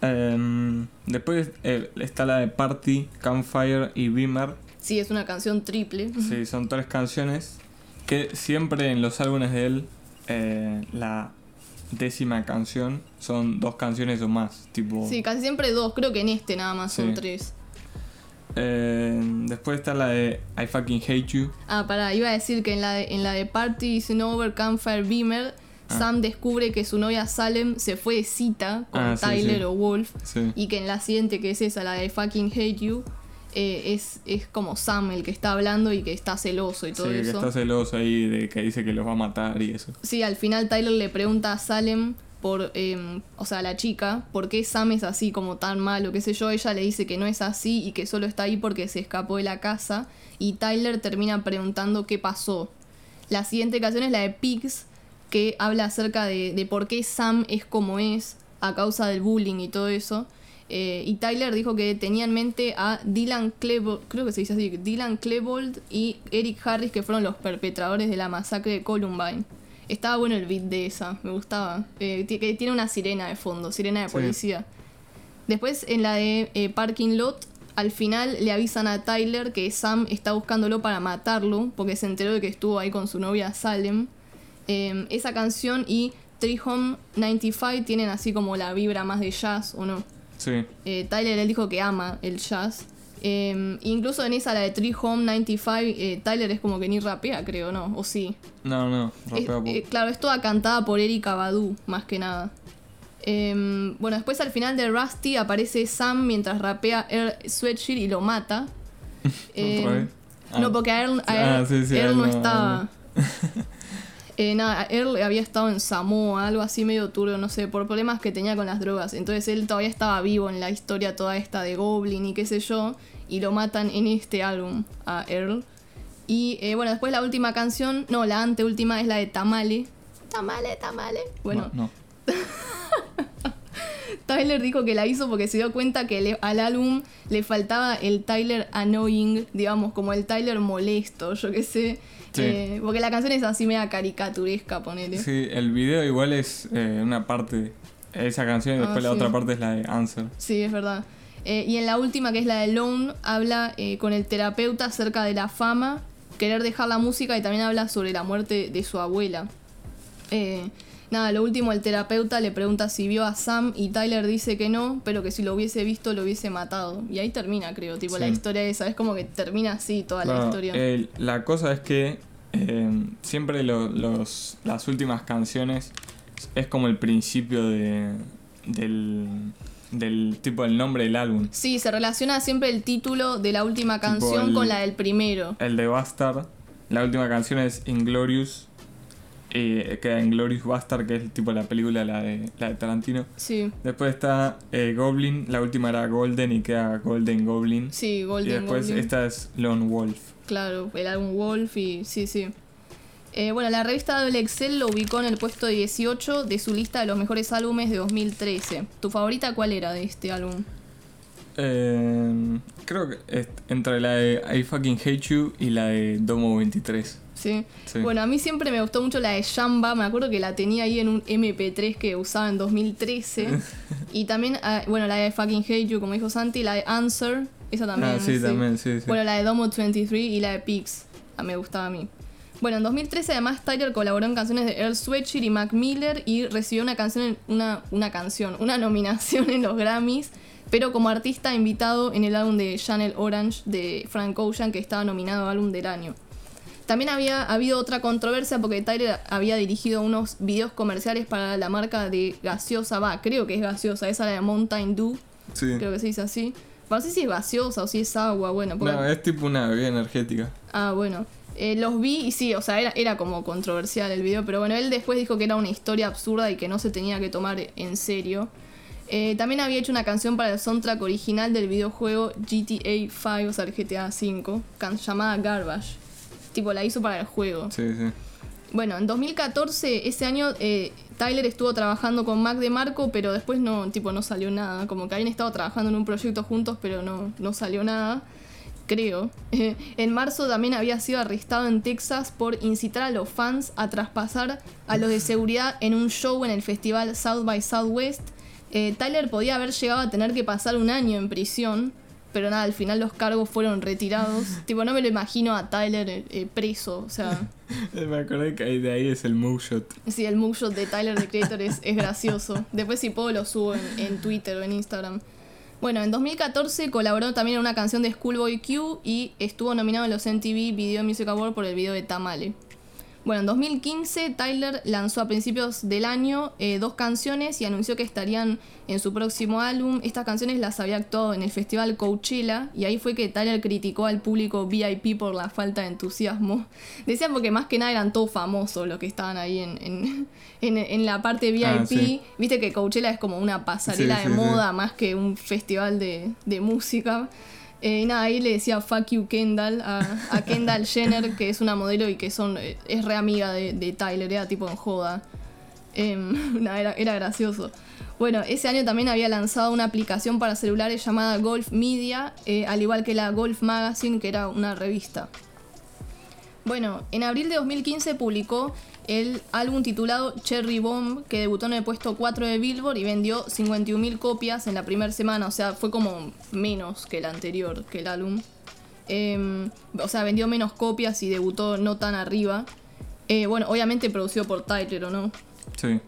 S2: Em, después eh, está la de Party, Campfire y Beamer.
S1: Sí, es una canción triple.
S2: Sí, (laughs) son tres canciones que siempre en los álbumes de él, eh, la décima canción son dos canciones o más. Tipo,
S1: Sí, casi siempre dos, creo que en este nada más son tres.
S2: Eh, después está la de I fucking hate you.
S1: Ah, pará, iba a decir que en la de, en la de Party Over Campfire Beamer,
S2: Ah.
S1: Sam descubre que su novia Salem se fue de cita con
S2: Ah,
S1: Tyler
S2: sí.
S1: o Wolf.
S2: Sí.
S1: Y que en la siguiente, que es esa, la de Fucking Hate You, eh, es, es como Sam el que está hablando y que está celoso y
S2: Sí,
S1: todo
S2: que
S1: eso.
S2: está celoso ahí de que dice que los va a matar y eso.
S1: Sí, al final Tyler le pregunta a Salem por, eh, o sea, a la chica, por qué Sam es así como tan malo, qué sé yo. Ella le dice que no es así y que solo está ahí porque se escapó de la casa. Y Tyler termina preguntando qué pasó. La siguiente canción es la de Pigs, que habla acerca de, de por qué Sam es como es a causa del bullying y todo eso. Eh, y Tyler dijo que tenía en mente a Dylan Klebold, creo que se dice así, Dylan Klebold y Eric Harris, que fueron los perpetradores de la masacre de Columbine. Estaba bueno el beat de esa, me gustaba. Eh, que tiene una sirena de fondo, sirena de
S2: Sí.
S1: policía. Después en la de eh, Parking Lot, al final le avisan a Tyler que Sam está buscándolo para matarlo, porque se enteró de que estuvo ahí con su novia Salem. Eh, esa canción y Tree Home 95 tienen así como la vibra más de jazz, ¿o no?
S2: Sí.
S1: Eh, Tyler él dijo que ama el jazz. Eh, incluso en esa, la de Tree Home 95, eh, Tyler es como que ni rapea, creo, ¿no? ¿O sí?
S2: No, no,
S1: Es-
S2: rapea poco.
S1: eh, claro, es toda cantada por Erika Badu, más que nada. Em, bueno, después al final de Rusty aparece Sam mientras rapea Earl Sweatshirt y lo mata. (laughs) Em,
S2: ¿Otra vez? Ah.
S1: No, porque a Earl, a
S2: Ah, sí, sí,
S1: Earl no
S2: no,
S1: estaba. (laughs) Eh, nada, Earl había estado en Samoa, algo así medio turbio, no sé, por problemas que tenía con las drogas. Entonces él todavía estaba vivo en la historia toda esta de Goblin y qué sé yo. Y lo matan en este álbum a Earl. Y eh, bueno, después la última canción, no, la anteúltima es la de Tamale. Tamale, Tamale. Bueno,
S2: no. (laughs)
S1: Tyler dijo que la hizo porque se dio cuenta que le- al álbum le faltaba el Tyler annoying, digamos, como el Tyler molesto, yo qué sé.
S2: Sí.
S1: Eh, porque la canción es así media caricaturesca, ponele.
S2: Sí, el video igual es eh, una parte, esa canción y
S1: Ah,
S2: después la
S1: sí.
S2: otra parte es la de Answer.
S1: Sí, es verdad. Eh, y en la última, que es la de Lone, habla con el terapeuta acerca de la fama, querer dejar la música y también habla sobre la muerte de su abuela. Eh, nada, lo último, el terapeuta le pregunta si vio a Sam y Tyler dice que no, pero que si lo hubiese visto lo hubiese matado. Y ahí termina, creo, tipo la historia esa. Es como que termina así toda la historia.
S2: la cosa es que eh, siempre lo- los, las últimas canciones es como el principio de, del, del tipo del nombre del álbum.
S1: Sí, se relaciona siempre el título de la última canción
S2: el-
S1: con la del primero.
S2: El de Bastard, la última canción es Inglorious, eh, queda Inglorious Bastard, que es tipo la película, la de, la de Tarantino.
S1: Sí,
S2: Después está eh, Goblin, la última era Golden y queda Golden Goblin.
S1: sí,
S2: y
S1: Golden
S2: después
S1: Goblin.
S2: esta es Lone Wolf.
S1: Claro, el álbum Wolf y sí, sí. Eh, bueno, la revista Double Excel lo ubicó en el puesto 18 de su lista de los mejores álbumes de 2013. ¿Tu favorita cuál era de este álbum?
S2: Eh, creo que entre la de I Fucking Hate You y la de Domo 23.
S1: Sí.
S2: Sí.
S1: Bueno, a mí siempre me gustó mucho la de Shamba. Me acuerdo que la tenía ahí en un MP3 que usaba en 2013. (laughs) y también, ah, bueno, la de Fucking Hate You, como dijo Santi. La de Answer, esa también.
S2: ah, sí, también, sí, sí.
S1: Bueno, la de Domo 23 y la de Pix. Ah, me gustaba a mí. Bueno, en 2013 además Tyler colaboró en canciones de Earl Sweatshirt y Mac Miller y recibió una canción, una, una canción, una (laughs) nominación en los Grammys, pero como artista invitado en el álbum de Channel Orange de Frank Ocean que estaba nominado a álbum del año. También había habido otra controversia porque Tyler había dirigido unos videos comerciales para la marca de gaseosa, va, creo que es gaseosa, esa la de Mountain Dew,
S2: Sí.
S1: creo que se dice así. No sé si es gaseosa o si es agua, bueno. porque-
S2: No, es tipo una bebida energética.
S1: Ah, bueno. Eh, los vi y sí, o sea, era, era como controversial el video, pero bueno, él después dijo que era una historia absurda y que no se tenía que tomar en serio. Eh, también había hecho una canción para el soundtrack original del videojuego GTA 5, o sea, el GTA 5, can- llamada Garbage. Tipo, la hizo para el juego.
S2: Sí, sí.
S1: Bueno, en 2014, ese año, eh, Tyler estuvo trabajando con Mac de Marco, pero después no, tipo, no salió nada. Como que habían estado trabajando en un proyecto juntos, pero no, no salió nada. Creo. (laughs) en marzo también había sido arrestado en Texas por incitar a los fans a traspasar a los de seguridad en un show en el festival South by Southwest. Eh, Tyler podía haber llegado a tener que pasar un año en prisión, pero nada, al final los cargos fueron retirados. (laughs) tipo, no me lo imagino a Tyler eh, eh, preso, o sea. (laughs)
S2: Me acordé que de ahí es el mugshot.
S1: Sí, el mugshot de Tyler the Creator es, es gracioso. Después si puedo lo subo en, en Twitter o en Instagram. Bueno, en 2014 colaboró también en una canción de Schoolboy Q y estuvo nominado en los MTV Video Music Award por el video de Tamale. Bueno, en 2015 Tyler lanzó a principios del año eh, dos canciones y anunció que estarían en su próximo álbum. Estas canciones las había actuado en el festival Coachella y ahí fue que Tyler criticó al público VIP por la falta de entusiasmo. (laughs) Decían porque más que nada eran todos famosos los que estaban ahí en, en, (laughs) en- en la parte VIP.
S2: Ah, sí.
S1: Viste que Coachella es como una pasarela
S2: Sí,
S1: de
S2: sí,
S1: moda más que un festival de, de música. Eh, y nada, ahí le decía fuck you Kendall a, a Kendall (laughs) Jenner, que es una modelo y que son eh, es re amiga de, de Tyler, era tipo en joda. Em, (laughs) nada, era, era gracioso. Bueno, ese año también había lanzado una aplicación para celulares llamada Golf Media, eh, al igual que la Golf Magazine, que era una revista. Bueno, en abril de 2015 publicó el álbum titulado Cherry Bomb, que debutó en el puesto 4 de Billboard y vendió 51.000 copias en la primera semana, o sea, fue como menos que el anterior, que el álbum. Em, o sea, vendió menos copias y debutó no tan arriba. Eh, bueno, obviamente producido por Tyler, ¿o no?
S2: Sí.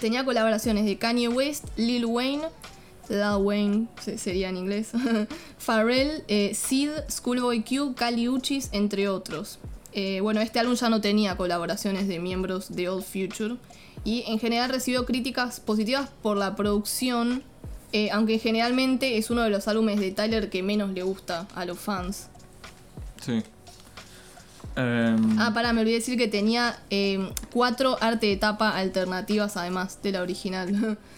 S1: Tenía colaboraciones de Kanye West, Lil Wayne, Lil Wayne se- sería en inglés, (laughs) Pharrell, eh, Sid, Schoolboy Q, Kali Uchis, entre otros. Eh, bueno, este álbum ya no tenía colaboraciones de miembros de Old Future y en general recibió críticas positivas por la producción, eh, aunque generalmente es uno de los álbumes de Tyler que menos le gusta a los fans.
S2: Sí. Em,
S1: Ah, pará, me olvidé decir que tenía eh, cuatro arte de tapa alternativas además de la original. (laughs)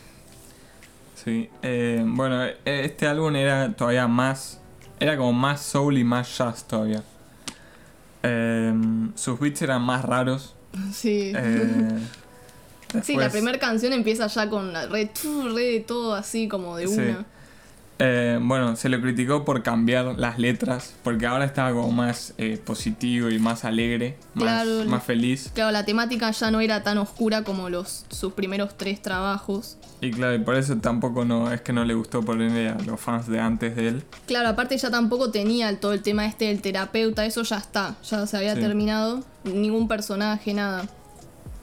S2: Sí, eh, bueno, e- este álbum era todavía más. Era como más soul y más jazz todavía. Eh, sus beats eran más raros.
S1: sí.
S2: eh, (laughs)
S1: sí, la primera canción empieza ya con la re, tu, re todo así como de
S2: Sí. Eh, bueno, se lo criticó por cambiar las letras, porque ahora estaba como más eh, positivo y más alegre, más,
S1: Claro.
S2: más feliz.
S1: Claro, la temática ya no era tan oscura como los sus primeros tres trabajos.
S2: Y claro, y por eso tampoco no es que no le gustó ponerle a los fans de antes de él.
S1: Claro, aparte ya tampoco tenía todo el tema este del terapeuta, eso ya está, ya se había
S2: Sí.
S1: terminado, ningún personaje, nada.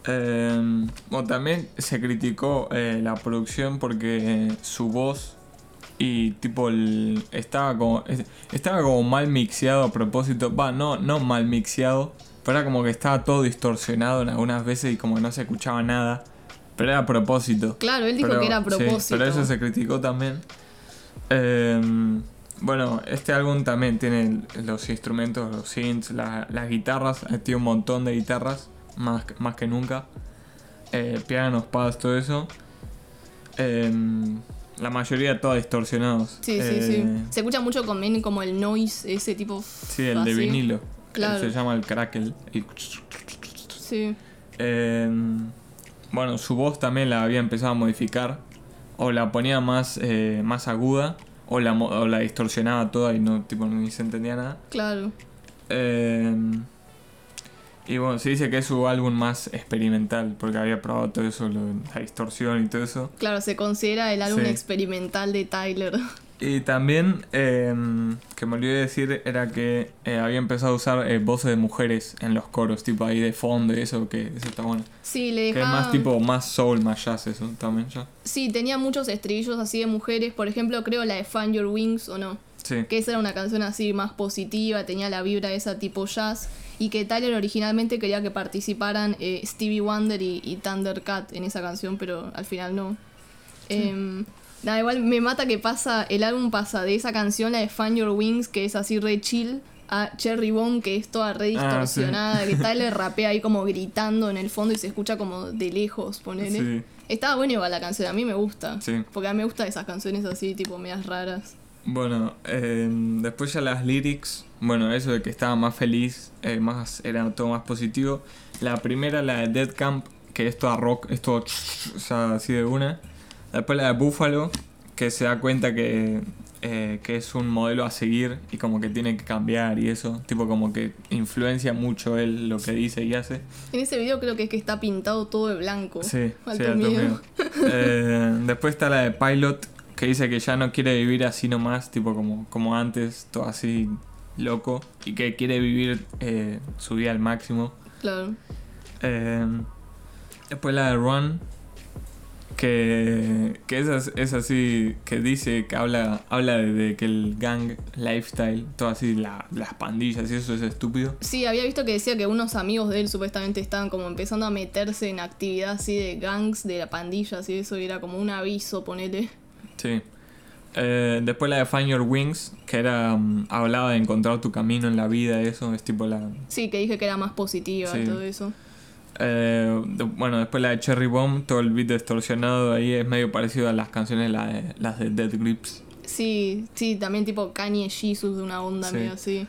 S2: Eh, bueno, también se criticó eh, la producción porque su voz y tipo el, estaba como es- estaba como mal mixeado a propósito, va, no no mal mixeado, pero era como que estaba todo distorsionado en algunas veces y como que no se escuchaba nada, pero era a propósito.
S1: Claro, él dijo
S2: Pero-
S1: que era a
S2: sí,
S1: propósito.
S2: pero eso se criticó también. Eh, bueno, este álbum también tiene los instrumentos, los synths, la- las guitarras. eh, Tiene un montón de guitarras, más, más que nunca. Eh, pianos, pads, todo eso. Eh, la mayoría todas distorsionados.
S1: Sí, sí,
S2: Eh,
S1: sí. Se escucha mucho también como el noise, ese tipo.
S2: Sí, el de vinilo.
S1: Claro.
S2: Se llama el crackle. El-
S1: Sí.
S2: Eh, bueno, su voz también la había empezado a modificar. O la ponía más, eh, más aguda. O la, o la distorsionaba toda y no, tipo, ni se entendía nada.
S1: Claro.
S2: Eh, y bueno, se dice que es su álbum más experimental. Porque había probado todo eso, lo- la distorsión y todo eso.
S1: Claro, se considera el álbum
S2: Sí.
S1: experimental de Tyler.
S2: Y también, eh, que me olvidé decir, era que eh, había empezado a usar eh, voces de mujeres en los coros. Tipo ahí de fondo y eso, que eso está bueno.
S1: Sí, le
S2: Que es
S1: dejaba.
S2: más tipo, más soul, más jazz eso también ya.
S1: Sí, tenía muchos estribillos así de mujeres. Por ejemplo, creo la de Find Your Wings o no.
S2: Sí.
S1: Que esa era una canción así más positiva, tenía la vibra esa tipo jazz. Y que Tyler originalmente quería que participaran eh, Stevie Wonder y, y Thundercat en esa canción, pero al final no. Em, nada, igual me mata que pasa, el álbum pasa de esa canción, la de Find Your Wings, que es así re chill, a Cherry Bomb, que es toda re
S2: Ah, sí.
S1: distorsionada, que (laughs) Tyler rapea ahí como gritando en el fondo y se escucha como de lejos, ponele.
S2: Sí.
S1: Estaba buena igual la canción, a mí me gusta.
S2: Sí.
S1: Porque a mí me gustan esas canciones así, tipo medias raras.
S2: Bueno, eh, después ya las lyrics, bueno, eso de que estaba más feliz, eh, más era todo más positivo. La primera, la de Dead Camp, que es toda rock, es todo o sea, así de una. Después la de Buffalo, que se da cuenta que, eh, que es un modelo a seguir y como que tiene que cambiar y eso. Tipo como que influencia mucho él lo que dice y hace.
S1: En ese video creo que es que está pintado todo de blanco.
S2: Sí, sí,
S1: miedo.
S2: miedo. (laughs) Eh, después está la de Pilot, que dice que ya no quiere vivir así nomás, tipo como, como antes, todo así loco, y que quiere vivir eh, su vida al máximo.
S1: Claro.
S2: Eh, después la de Run, que, que es, es así, que dice, que habla, habla de, de que el gang lifestyle, todo así, la- las pandillas y eso es estúpido.
S1: Sí, había visto que decía que unos amigos de él supuestamente estaban como empezando a meterse en actividad así de gangs, de la pandilla, así eso, y era como un aviso, ponele.
S2: Sí. Eh, después la de Find Your Wings, que era mm, hablaba de encontrar tu camino en la vida, eso es tipo la...
S1: Sí, que dije que era más positiva
S2: Sí.
S1: todo eso.
S2: Eh, de- bueno, después la de Cherry Bomb, todo el beat distorsionado ahí es medio parecido a las canciones la de- las de Dead Grips.
S1: Sí, sí, también tipo Kanye Jesus de una onda
S2: Sí.
S1: medio así.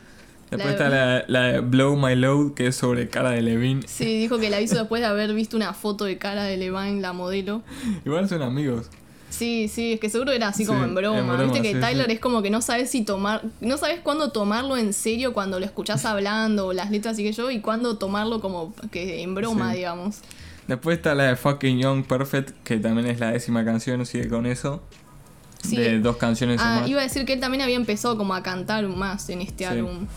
S2: Después
S1: La-
S2: está la, la de Blow My Load, que es sobre cara de Levine.
S1: Sí, dijo que la hizo después de haber visto una foto de cara de Levine, la modelo. (laughs)
S2: Igual son amigos.
S1: Sí, sí, es que seguro era así como
S2: Sí,
S1: en broma.
S2: en broma,
S1: Viste que
S2: sí,
S1: Tyler
S2: sí.
S1: es como que no sabes si tomar, no sabes cuándo tomarlo en serio cuando lo escuchás (laughs) hablando o las letras y que yo y cuándo tomarlo como que en broma, digamos.
S2: Después está la de Fucking Young Perfect, que también es la décima canción, sigue con eso.
S1: Sí.
S2: De dos canciones
S1: Ah,
S2: más.
S1: iba a decir que él también había empezado como a cantar más en este álbum.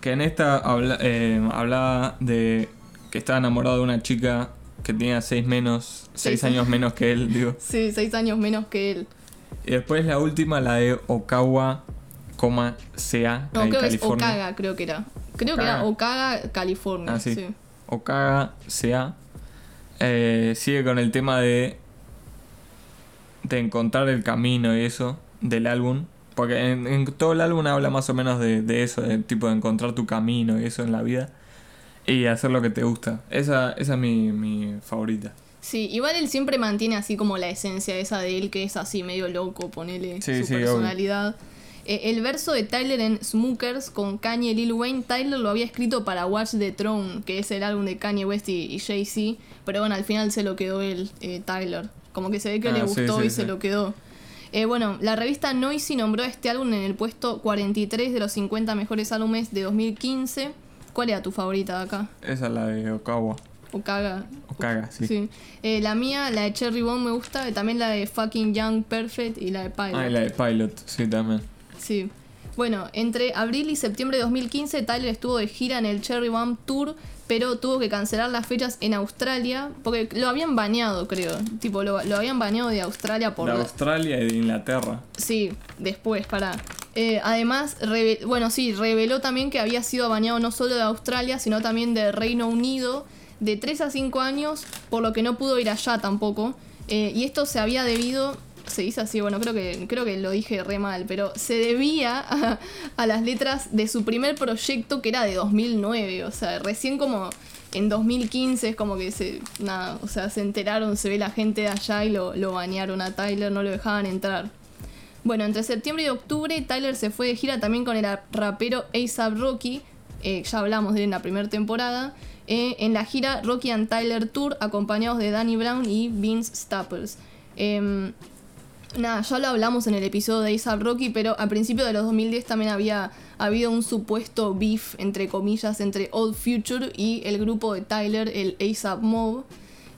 S2: Que en esta habla- eh, hablaba de que estaba enamorado de una chica que tenía seis menos, seis
S1: Seis.
S2: años menos que él, digo.
S1: Sí, seis años menos que él.
S2: Y después la última, la de Okawa, coma Sea,
S1: No,
S2: la de
S1: creo que es
S2: California.
S1: Okaga, creo que era. Creo que era Okaga, California.
S2: Ah, sí.
S1: sí.
S2: Okaga Sea. eh, sigue con el tema de de encontrar el camino y eso del álbum Porque en, en todo el álbum habla más o menos de, de eso, de tipo de encontrar tu camino y eso en la vida. Y hacer lo que te gusta. Esa, esa es mi, mi favorita.
S1: Sí, igual él siempre mantiene así como la esencia esa de él, que es así medio loco, ponele
S2: Sí,
S1: su
S2: sí,
S1: personalidad. Eh, el verso de Tyler en Smokers con Kanye y Lil Wayne, Tyler lo había escrito para Watch the Throne, que es el álbum de Kanye West y, y Jay-Z, pero bueno, al final se lo quedó él, eh, Tyler. Como que se ve que
S2: Ah,
S1: le gustó
S2: sí,
S1: y se lo quedó. Eh, bueno, la revista Noisy nombró este álbum en el puesto 43 de los 50 mejores álbumes de 2015. ¿Cuál era tu favorita de acá?
S2: Esa es la de Okawa.
S1: Okaga.
S2: Okaga, sí.
S1: Eh, la mía, la de Cherry Bomb me gusta, también la de Fucking Young Perfect y la de Pilot.
S2: Ah, y la de Pilot, sí, también.
S1: Sí. Bueno, entre abril y septiembre de 2015, Tyler estuvo de gira en el Cherry Bomb Tour, pero tuvo que cancelar las fechas en Australia, porque lo habían bañado, creo. Tipo, lo, lo habían bañado de Australia por...
S2: De Australia y de Inglaterra.
S1: Sí, después, para. Además, reve- bueno, sí, reveló también que había sido bañado no solo de Australia, sino también de Reino Unido, de 3 a 5 años, por lo que no pudo ir allá tampoco. Eh, y esto se había debido, se dice así, bueno, creo que, creo que lo dije re mal, pero se debía a, las letras de su primer proyecto que era de 2009, o sea, recién como en 2015 es como que se, o sea, se enteraron, se ve la gente de allá y lo, lo bañaron a Tyler, no lo dejaban entrar. Bueno, entre septiembre y octubre, Tyler se fue de gira también con el rapero ASAP Rocky, eh, ya hablamos de él en la primera temporada, eh, en la gira Rocky and Tyler Tour, acompañados de Danny Brown y Vince Staples. Em, nada, ya lo hablamos en el episodio de ASAP Rocky, pero a principios de los 2010 también había habido un supuesto beef, entre comillas, entre Old Future y el grupo de Tyler, el ASAP Mob.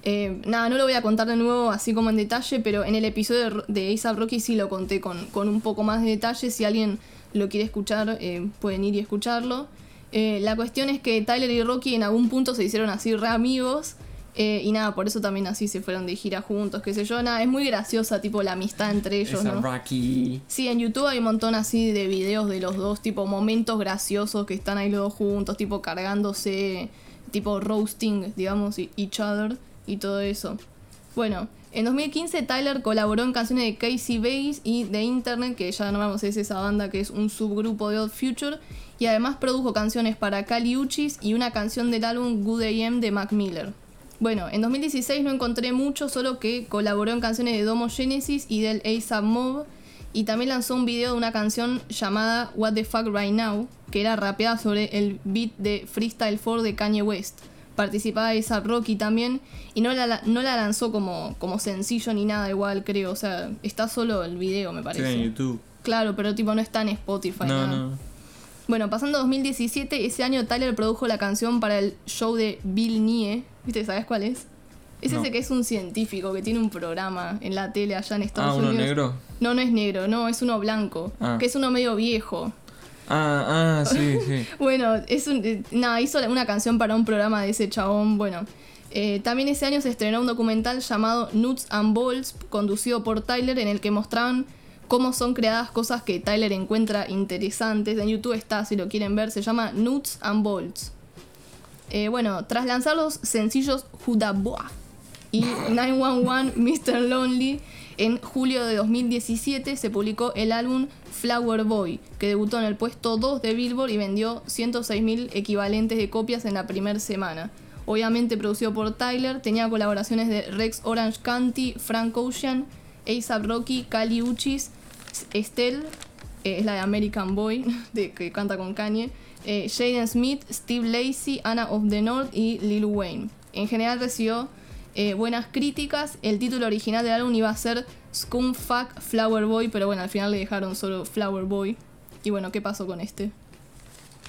S1: Eh, nada, no lo voy a contar de nuevo así como en detalle, pero en el episodio de, A$AP Rocky sí lo conté con, con un poco más de detalle. Si alguien lo quiere escuchar, eh, pueden ir y escucharlo. Eh, la cuestión es que Tyler y Rocky en algún punto se hicieron así re amigos. eh, y nada, por eso también así se fueron de gira juntos, qué sé yo. Nada, es muy graciosa, tipo, la amistad entre ellos, ¿no?
S2: Rocky.
S1: Sí, en YouTube hay un montón así de videos de los dos, tipo momentos graciosos que están ahí los dos juntos, tipo cargándose, tipo roasting, digamos, each other y todo eso. Bueno, en 2015 Tyler colaboró en canciones de Casey Bass y de Internet, que ya no vamos es esa banda que es un subgrupo de Odd Future, y además produjo canciones para Kali Uchis y una canción del álbum Good AM de Mac Miller. Bueno, en 2016 no encontré mucho, solo que colaboró en canciones de Domo Genesis y del ASAP Mob, y también lanzó un video de una canción llamada What the Fuck Right Now, que era rapeada sobre el beat de Freestyle 4 de Kanye West. Participaba ASAP Rocky también, y no la, no la lanzó como, como sencillo ni nada igual, creo, o sea, está solo el video, me
S2: Sí,
S1: parece.
S2: en YouTube.
S1: Claro, pero tipo no está en Spotify.
S2: No,
S1: nada.
S2: no.
S1: Bueno, pasando a 2017, ese año Tyler produjo la canción para el show de Bill Nye. ¿Viste? ¿Sabes cuál es? Es
S2: No.
S1: ese que es un científico que tiene un programa en la tele allá en Estados
S2: Ah, uno
S1: Unidos.
S2: negro.
S1: No, no es negro, no, es uno blanco.
S2: Ah.
S1: Que es uno medio viejo.
S2: Ah, ah, sí, sí. (laughs)
S1: Bueno, es un, eh, nada, hizo una canción para un programa de ese chabón. Bueno, eh, también ese año se estrenó un documental llamado Nuts and Balls, conducido por Tyler, en el que mostraban cómo son creadas cosas que Tyler encuentra interesantes. En YouTube está, si lo quieren ver, se llama Nuts and Balls. Eh, bueno, tras lanzar los sencillos Hudaboa y (laughs) 911 Mr. Lonely, en julio de 2017 se publicó el álbum Flower Boy, que debutó en el puesto 2 de Billboard y vendió 106.000 equivalentes de copias en la primera semana. Obviamente producido por Tyler, tenía colaboraciones de Rex Orange County, Frank Ocean, ASAP Rocky, Kali Uchis, Estelle, eh, es la de American Boy, (laughs) de, que canta con Kanye, eh, Jaden Smith, Steve Lacey, Anna of the North y Lil Wayne. En general recibió eh, buenas críticas. El título original del álbum iba a ser Scumfuck Flower Boy, pero bueno, al final le dejaron solo Flower Boy. Y bueno, ¿qué pasó con este?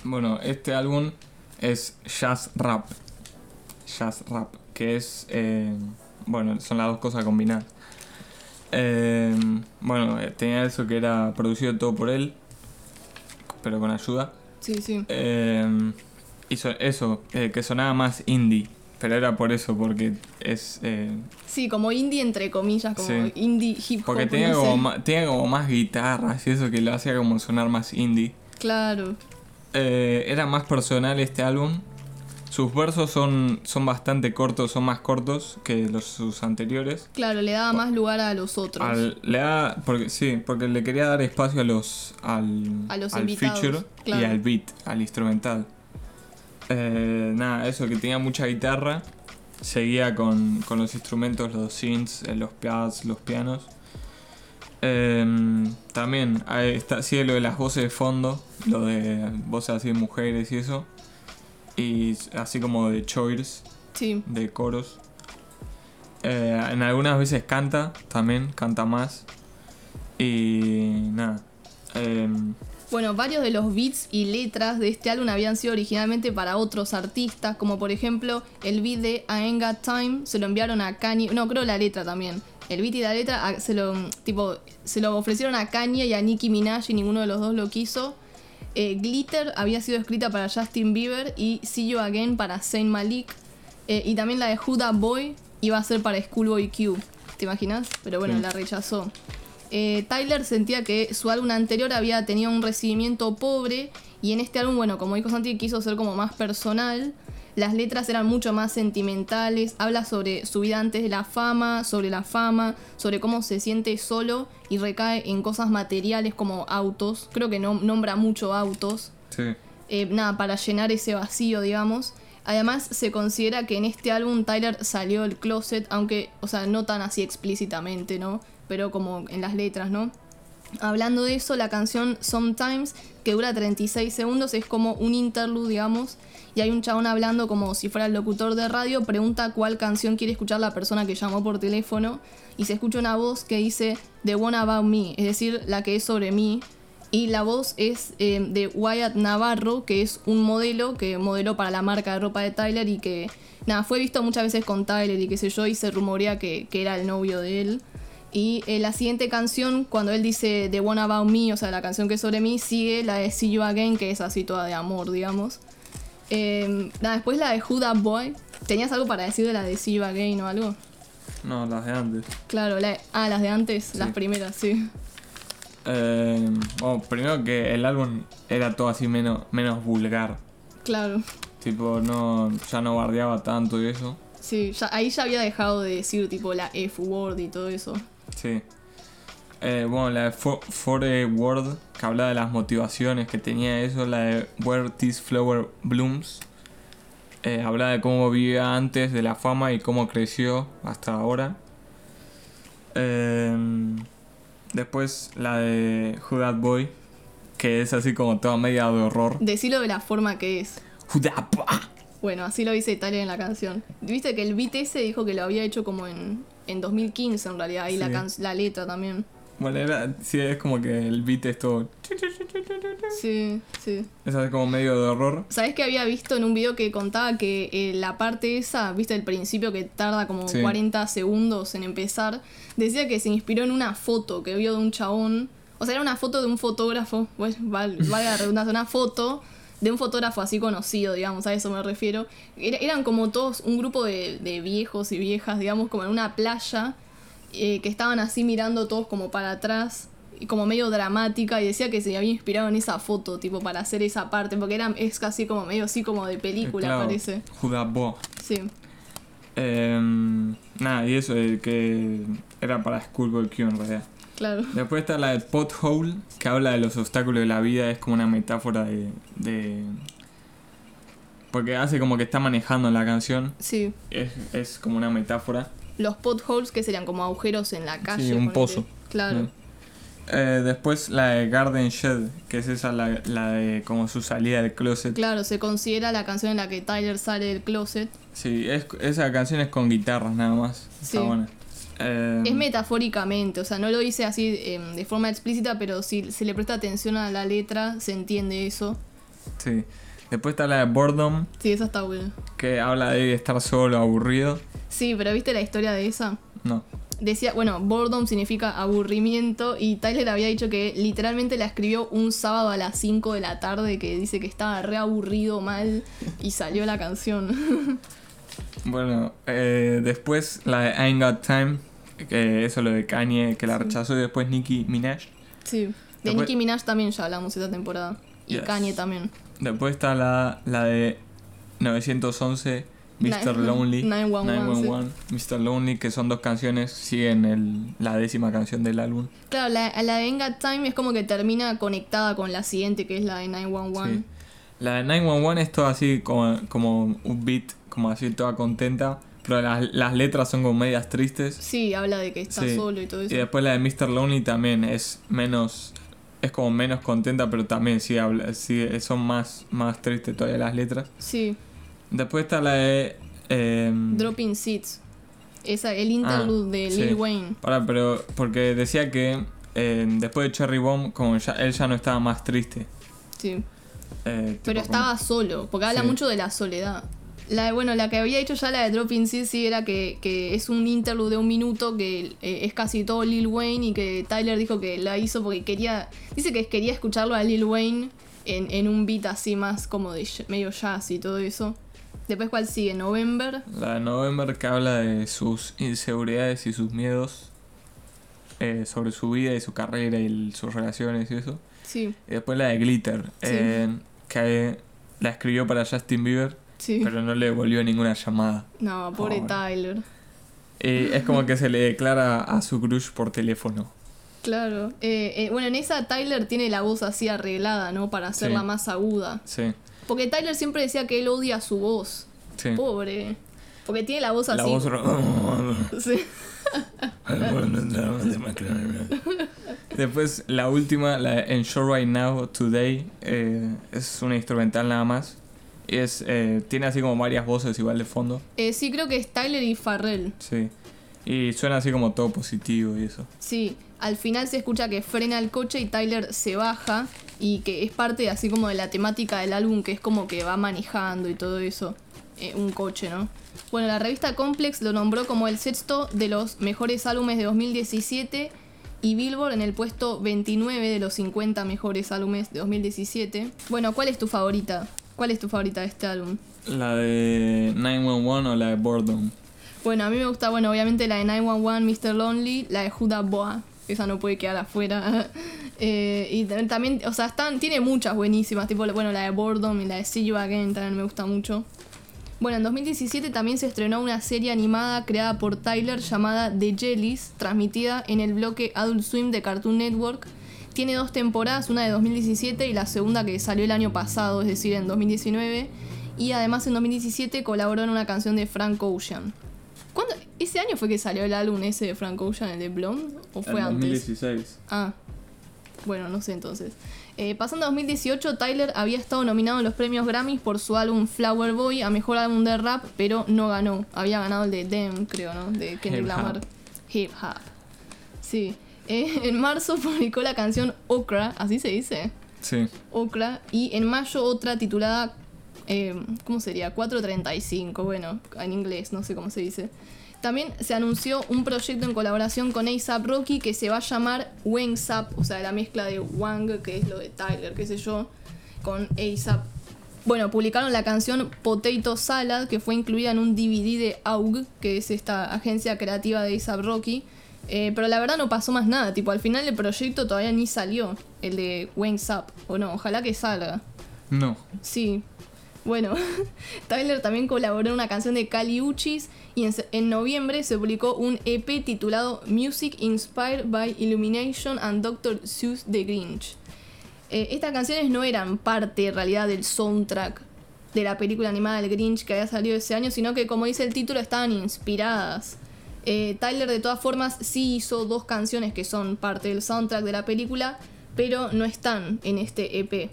S2: Bueno, este álbum es jazz rap. Jazz rap, que es. eh, bueno, son las dos cosas combinadas. Eh, bueno, tenía eso que era producido todo por él, pero con ayuda.
S1: Sí, sí.
S2: Hizo eso, que sonaba más indie, pero era por eso, porque es. eh,
S1: Sí, como indie entre comillas, como
S2: Sí.
S1: indie hip hop.
S2: porque tenía como, tenía más guitarras y eso que lo hacía como sonar más indie.
S1: Claro.
S2: Eh, era más personal este álbum. Sus versos son, son bastante cortos, son más cortos que los sus anteriores.
S1: Claro, le daba más lugar a los otros.
S2: Al- le da, porque sí, porque le quería dar espacio a los al,
S1: A los
S2: al
S1: invitados,
S2: feature y al beat, al instrumental. Eh, nada, eso que tenía mucha guitarra, seguía con, con los instrumentos, los synths, eh, los pads, los pianos. Eh, también ahí está, sigue lo de las voces de fondo, lo de voces así de mujeres y eso. Y así como de choirs,
S1: Sí,
S2: de coros. Eh, en algunas veces canta también, canta más. Y nada.
S1: Bueno, varios de los beats y letras de este álbum habían sido originalmente para otros artistas, como por ejemplo el beat de I Ain't Got Time se lo enviaron a Kanye, no, creo la letra también. El beat y la letra a- se lo, tipo, se lo ofrecieron a Kanye y a Nicki Minaj y ninguno de los dos lo quiso. Eh, Glitter había sido escrita para Justin Bieber y See You Again para Zayn Malik. Eh, y también la de Huda Boy iba a ser para Schoolboy Q. ¿Te imaginas? Pero bueno,
S2: Sí.
S1: la rechazó. Eh, Tyler sentía que su álbum anterior había tenido un recibimiento pobre y en este álbum, bueno, como dijo Santi, quiso ser como más personal. Las letras eran mucho más sentimentales, habla sobre su vida antes de la fama, sobre la fama, sobre cómo se siente solo y recae en cosas materiales como autos. Creo que no, nombra mucho autos
S2: sí.
S1: eh, nada, para llenar ese vacío, digamos. Además, se considera que en este álbum Tyler salió del closet, aunque, o sea, no tan así explícitamente, ¿no? Pero como en las letras, ¿no? Hablando de eso, la canción Sometimes, que dura 36 segundos, es como un interlude, digamos, y hay un chabón hablando como si fuera el locutor de radio, pregunta cuál canción quiere escuchar la persona que llamó por teléfono, y se escucha una voz que dice The One About Me, es decir, la que es sobre mí, y la voz es eh, de Wyatt Navarro, que es un modelo que modeló para la marca de ropa de Tyler y que, nada, fue visto muchas veces con Tyler y qué sé yo, y se rumorea que, que era el novio de él. Y eh, la siguiente canción, cuando él dice The One About Me, o sea, la canción que es sobre mí, sigue la de See You Again, que es así toda de amor, digamos. Eh, nada, después la de That Boy. ¿Tenías algo para decir de la de See You Again o algo?
S2: No, las de antes.
S1: Claro, la, ah, las de antes, las primeras, sí.
S2: Eh, bueno, primero que el álbum era todo así menos, menos vulgar.
S1: Claro.
S2: Tipo, no, ya no bardeaba tanto y eso.
S1: Sí, ya- ahí ya había dejado de decir tipo la F-word y todo eso.
S2: Sí. Eh, bueno, la de For, For a Word, que hablaba de las motivaciones que tenía eso, la de Where This Flower Blooms. Eh, hablaba de cómo vivía antes de la fama y cómo creció hasta ahora. Eh, después la de Who That Boy, que es así como toda media de horror.
S1: Decilo de la forma que es.
S2: Who That Boy.
S1: Bueno, así lo dice Tyler en la canción. Viste que el beat ese dijo que lo había hecho como en, en 2015 en realidad, y la, can- la letra también.
S2: Bueno, era, sí, es como que el beat es todo.
S1: Sí, sí.
S2: Es así como medio de horror.
S1: ¿Sabés que había visto en un video que contaba que eh, la parte esa, viste el principio que tarda como
S2: Sí.
S1: 40 segundos en empezar? Decía que se inspiró en una foto que vio de un chabón. O sea, era una foto de un fotógrafo, pues val- valga la redundancia, una foto de un fotógrafo así conocido, digamos, a eso me refiero. Era- eran como todos un grupo de, de viejos y viejas, digamos, como en una playa, eh, que estaban así mirando todos como para atrás, y como medio dramática, y decía que se había inspirado en esa foto, tipo, para hacer esa parte, porque era, es casi como medio así como de película,
S2: Claro,
S1: parece.
S2: Boy.
S1: Sí,
S2: Em, nada, y eso eh, que era para Schoolboy Q en realidad.
S1: Claro.
S2: Después está la de Pothole, que habla de los obstáculos de la vida, es como una metáfora de... de- porque hace como que está manejando la canción,
S1: Sí.
S2: es, es como una metáfora.
S1: Los potholes que serían como agujeros en la calle.
S2: un
S1: ponele.
S2: pozo.
S1: Claro.
S2: Eh, después la de Garden Shed, que es esa la, la de como su salida del closet.
S1: Claro, se considera la canción en la que Tyler sale del closet.
S2: Sí, es, esa canción es con guitarras nada más. Está
S1: Sí.
S2: buena. Eh,
S1: Es metafóricamente, o sea, no lo dice así eh, de forma explícita, pero si se le presta atención a la letra, se entiende eso.
S2: Sí. Después está la de Boredom,
S1: Sí, esa está buena.
S2: que habla de estar solo, aburrido.
S1: Sí, pero ¿viste la historia de esa?
S2: No.
S1: Decía, bueno, boredom significa aburrimiento y Tyler había dicho que literalmente la escribió un sábado a las 5 de la tarde que dice que estaba re aburrido mal y salió la canción. (laughs)
S2: Bueno, eh, después la de I Ain't Got Time, que eso lo de Kanye, que la
S1: Sí.
S2: rechazó, y después Nicki Minaj.
S1: sí. De
S2: Después-
S1: Nicki Minaj también ya hablamos esta temporada. Y
S2: Yes.
S1: Kanye también.
S2: Después está la, la de 911, Mr.
S1: Nine-
S2: Lonely,
S1: 911,
S2: Mr. Lonely, que son dos canciones, siguen el, la décima canción del álbum.
S1: Claro, la, la de Ain't Got Time es como que termina conectada con la siguiente, que es la de 911.
S2: Sí. La de 911 es todo así como, como un beat, como así toda contenta, pero las, las letras son como medias tristes.
S1: Sí, habla de que está
S2: Sí.
S1: solo y todo eso.
S2: Y después la de Mr. Lonely también es menos. Es como menos contenta, pero también sí, habla, sí son más, más tristes todavía las letras.
S1: Sí,
S2: Después está la de. em,
S1: Dropping Seeds. Esa, el interlude de
S2: Ah, sí.
S1: Lil Wayne.
S2: Pará, pero porque decía que em, después de Cherry Bomb, como ya, él ya no estaba más triste.
S1: Sí.
S2: Eh,
S1: Pero
S2: como-
S1: estaba solo, porque habla
S2: Sí.
S1: mucho de la soledad. La bueno, la que había dicho ya la de Dropping sí era que, que es un interlude de un minuto que eh, es casi todo Lil Wayne y que Tyler dijo que la hizo porque quería. Dice que quería escucharlo a Lil Wayne en, en un beat así más como de medio jazz y todo eso. Después, ¿cuál sigue? November.
S2: La de November que habla de sus inseguridades y sus miedos eh, sobre su vida y su carrera y el- sus relaciones y eso.
S1: Sí,
S2: Y después la de Glitter, eh, que la escribió para Justin Bieber,
S1: sí.
S2: pero no le devolvió ninguna llamada.
S1: No, pobre. Tyler.
S2: Y es como que se le declara a su crush por teléfono.
S1: Claro. Eh, eh, bueno, en esa Tyler tiene la voz así arreglada, ¿no? Para hacerla
S2: Sí.
S1: más aguda.
S2: Sí,
S1: Porque Tyler siempre decía que él odia su voz.
S2: sí.
S1: Pobre. Porque tiene la voz así.
S2: La voz... (laughs) (laughs)
S1: Sí.
S2: Después la última, la Ensure Right Now, Today, eh, es una instrumental nada más. Es, eh, tiene así como varias voces igual de fondo.
S1: Eh, sí, creo que es Tyler y Farrell.
S2: Sí. Y suena así como todo positivo y eso.
S1: Sí, al final se escucha que frena el coche y Tyler se baja y que es parte así como de la temática del álbum que es como que va manejando y todo eso. Eh, un coche, ¿no? Bueno, la revista Complex lo nombró como el sexto de los mejores álbumes de 2017 y Billboard en el puesto 29 de los 50 mejores álbumes de 2017. Bueno, ¿cuál es tu favorita? ¿Cuál es tu favorita de este álbum?
S2: La de 911 o la de Boredom.
S1: Bueno, a mí me gusta, bueno, obviamente la de 911, Mr. Lonely, la de Huda Boa, esa no puede quedar afuera. (laughs) Eh, y también- también, o sea, están, tiene muchas buenísimas, tipo, bueno, la de Boredom y la de See You Again también me gusta mucho. Bueno, en 2017 también se estrenó una serie animada creada por Tyler llamada The Jellies, transmitida en el bloque Adult Swim de Cartoon Network. Tiene dos temporadas, una de 2017 y la segunda que salió el año pasado, es decir, en 2019. Y además en 2017 colaboró en una canción de Frank Ocean. ¿Cuándo? ¿Ese año fue que salió el álbum ese de Frank Ocean, el de Blonde? ¿O fue
S2: En
S1: antes?
S2: 2016.
S1: Ah, bueno, no sé entonces. Eh, pasando a 2018, Tyler había estado nominado en los premios Grammys por su álbum Flower Boy a mejor álbum de rap, pero no ganó. Había ganado el de Dem, creo, ¿no? De Kendrick. Lamar. Hip Hop. Sí. Eh, en marzo (laughs) publicó la canción Okra, así se dice.
S2: Sí.
S1: Okra. Y en mayo otra titulada. eh, ¿Cómo sería? 435. Bueno, en inglés, no sé cómo se dice. También se anunció un proyecto en colaboración con ASAP Rocky que se va a llamar Wangsap, o sea, la mezcla de Wang, que es lo de Tyler, qué sé yo, con ASAP. Bueno, publicaron la canción Potato Salad, que fue incluida en un DVD de AUG, que es esta agencia creativa de ASAP Rocky. Eh, pero la verdad no pasó más nada, tipo, al final el proyecto todavía ni salió, el de Wangsap, o no, ojalá que salga.
S2: No.
S1: Sí. Bueno, (laughs) Tyler también colaboró en una canción de Kali Uchis y en, noviembre se publicó un EP titulado Music Inspired by Illumination and Dr. Seuss the Grinch. Eh, estas canciones no eran parte en realidad del soundtrack de la película animada El Grinch que había salido ese año, sino que como dice el título estaban inspiradas. Eh, Tyler de todas formas sí hizo dos canciones que son parte del soundtrack de la película, pero no están en este EP.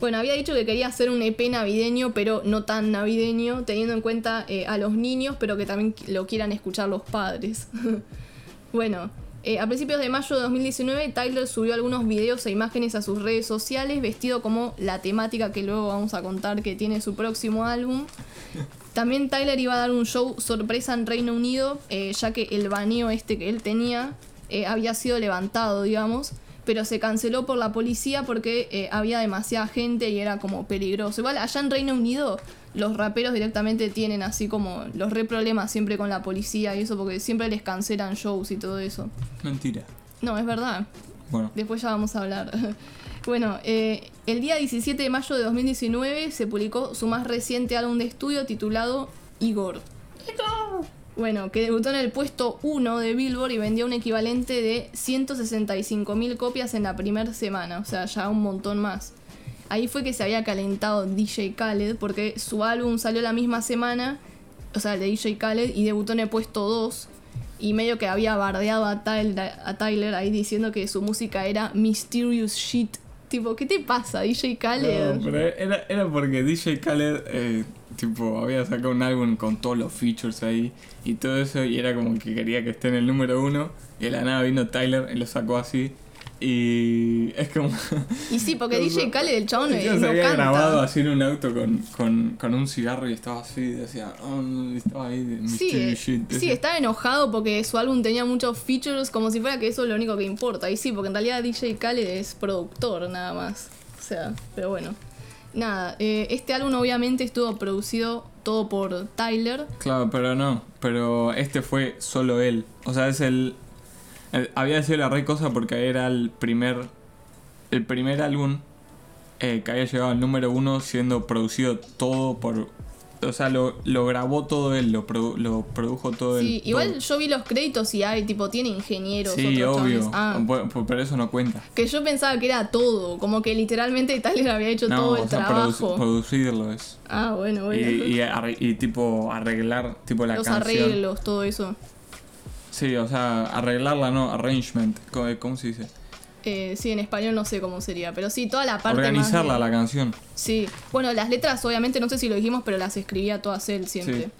S1: Bueno, había dicho que quería hacer un EP navideño, pero no tan navideño, teniendo en cuenta eh, a los niños, pero que también lo quieran escuchar los padres. (laughs) bueno, eh, a principios de mayo de 2019, Tyler subió algunos videos e imágenes a sus redes sociales, vestido como la temática que luego vamos a contar que tiene su próximo álbum. También Tyler iba a dar un show sorpresa en Reino Unido, eh, ya que el baneo este que él tenía eh, había sido levantado, digamos, pero se canceló por la policía porque eh, había demasiada gente y era como peligroso. Igual allá en Reino Unido los raperos directamente tienen así como los re problemas siempre con la policía y eso porque siempre les cancelan shows y todo eso.
S2: Mentira.
S1: No, es verdad.
S2: Bueno,
S1: Después ya vamos a hablar. (laughs) Bueno, eh, el día 17 de mayo de 2019 se publicó su más reciente álbum de estudio titulado Igor. Bueno, que debutó en el puesto 1 de Billboard y vendió un equivalente de 165.000 copias en la primera semana, o sea, ya un montón más. Ahí fue que se había calentado DJ Khaled porque su álbum salió la misma semana, o sea, el de DJ Khaled, y debutó en el puesto 2. Y medio que había bardeado a Tyler, a Tyler ahí diciendo que su música era mysterious shit. Tipo, ¿qué te pasa, DJ Khaled?
S2: No, pero era, era porque DJ Khaled, eh, tipo, había sacado un álbum con todos los features ahí y todo eso, y era como que quería que esté en el número uno, y de la nada vino Tyler y lo sacó así, y es como...
S1: Y sí, porque (laughs) DJ Khaled, el chabón,
S2: Ella se
S1: no
S2: había
S1: canta.
S2: grabado así en un auto con, con, con un cigarro y estaba así, decía, oh, no", estaba ahí de
S1: Sí,
S2: Shit.
S1: sí, estaba enojado porque su álbum tenía muchos features, como si fuera que eso es lo único que importa. Y sí, porque en realidad DJ Khaled es productor nada más. O sea, pero bueno. Nada, eh, este álbum obviamente estuvo producido todo por Tyler.
S2: Claro, pero no, pero este fue solo él. O sea, es el... el- había sido la re cosa porque era el primer... El primer álbum eh, que había llegado al número uno siendo producido todo por... O sea, lo, lo grabó todo él, lo, produ- lo produjo todo él.
S1: Sí, igual
S2: todo.
S1: yo vi los créditos y hay, tipo, tiene ingenieros,
S2: Sí,
S1: otros
S2: obvio.
S1: Ah,
S2: pero eso no cuenta.
S1: que yo pensaba que era todo, como que literalmente Tyler había hecho
S2: No,
S1: todo el
S2: o sea,
S1: trabajo.
S2: produ- producirlo es.
S1: Ah, bueno,
S2: Y,
S1: bueno.
S2: y, arre- y tipo arreglar tipo la
S1: los
S2: canción.
S1: arreglos, todo eso.
S2: Sí, o sea, arreglarla no, arrangement. ¿Cómo, cómo se dice?
S1: Eh, sí, en español no sé cómo sería, pero sí, toda la parte más
S2: Organizarla
S1: de-
S2: la canción.
S1: Sí, bueno, las letras obviamente no sé si lo dijimos, pero las escribía todas él siempre.
S2: Sí.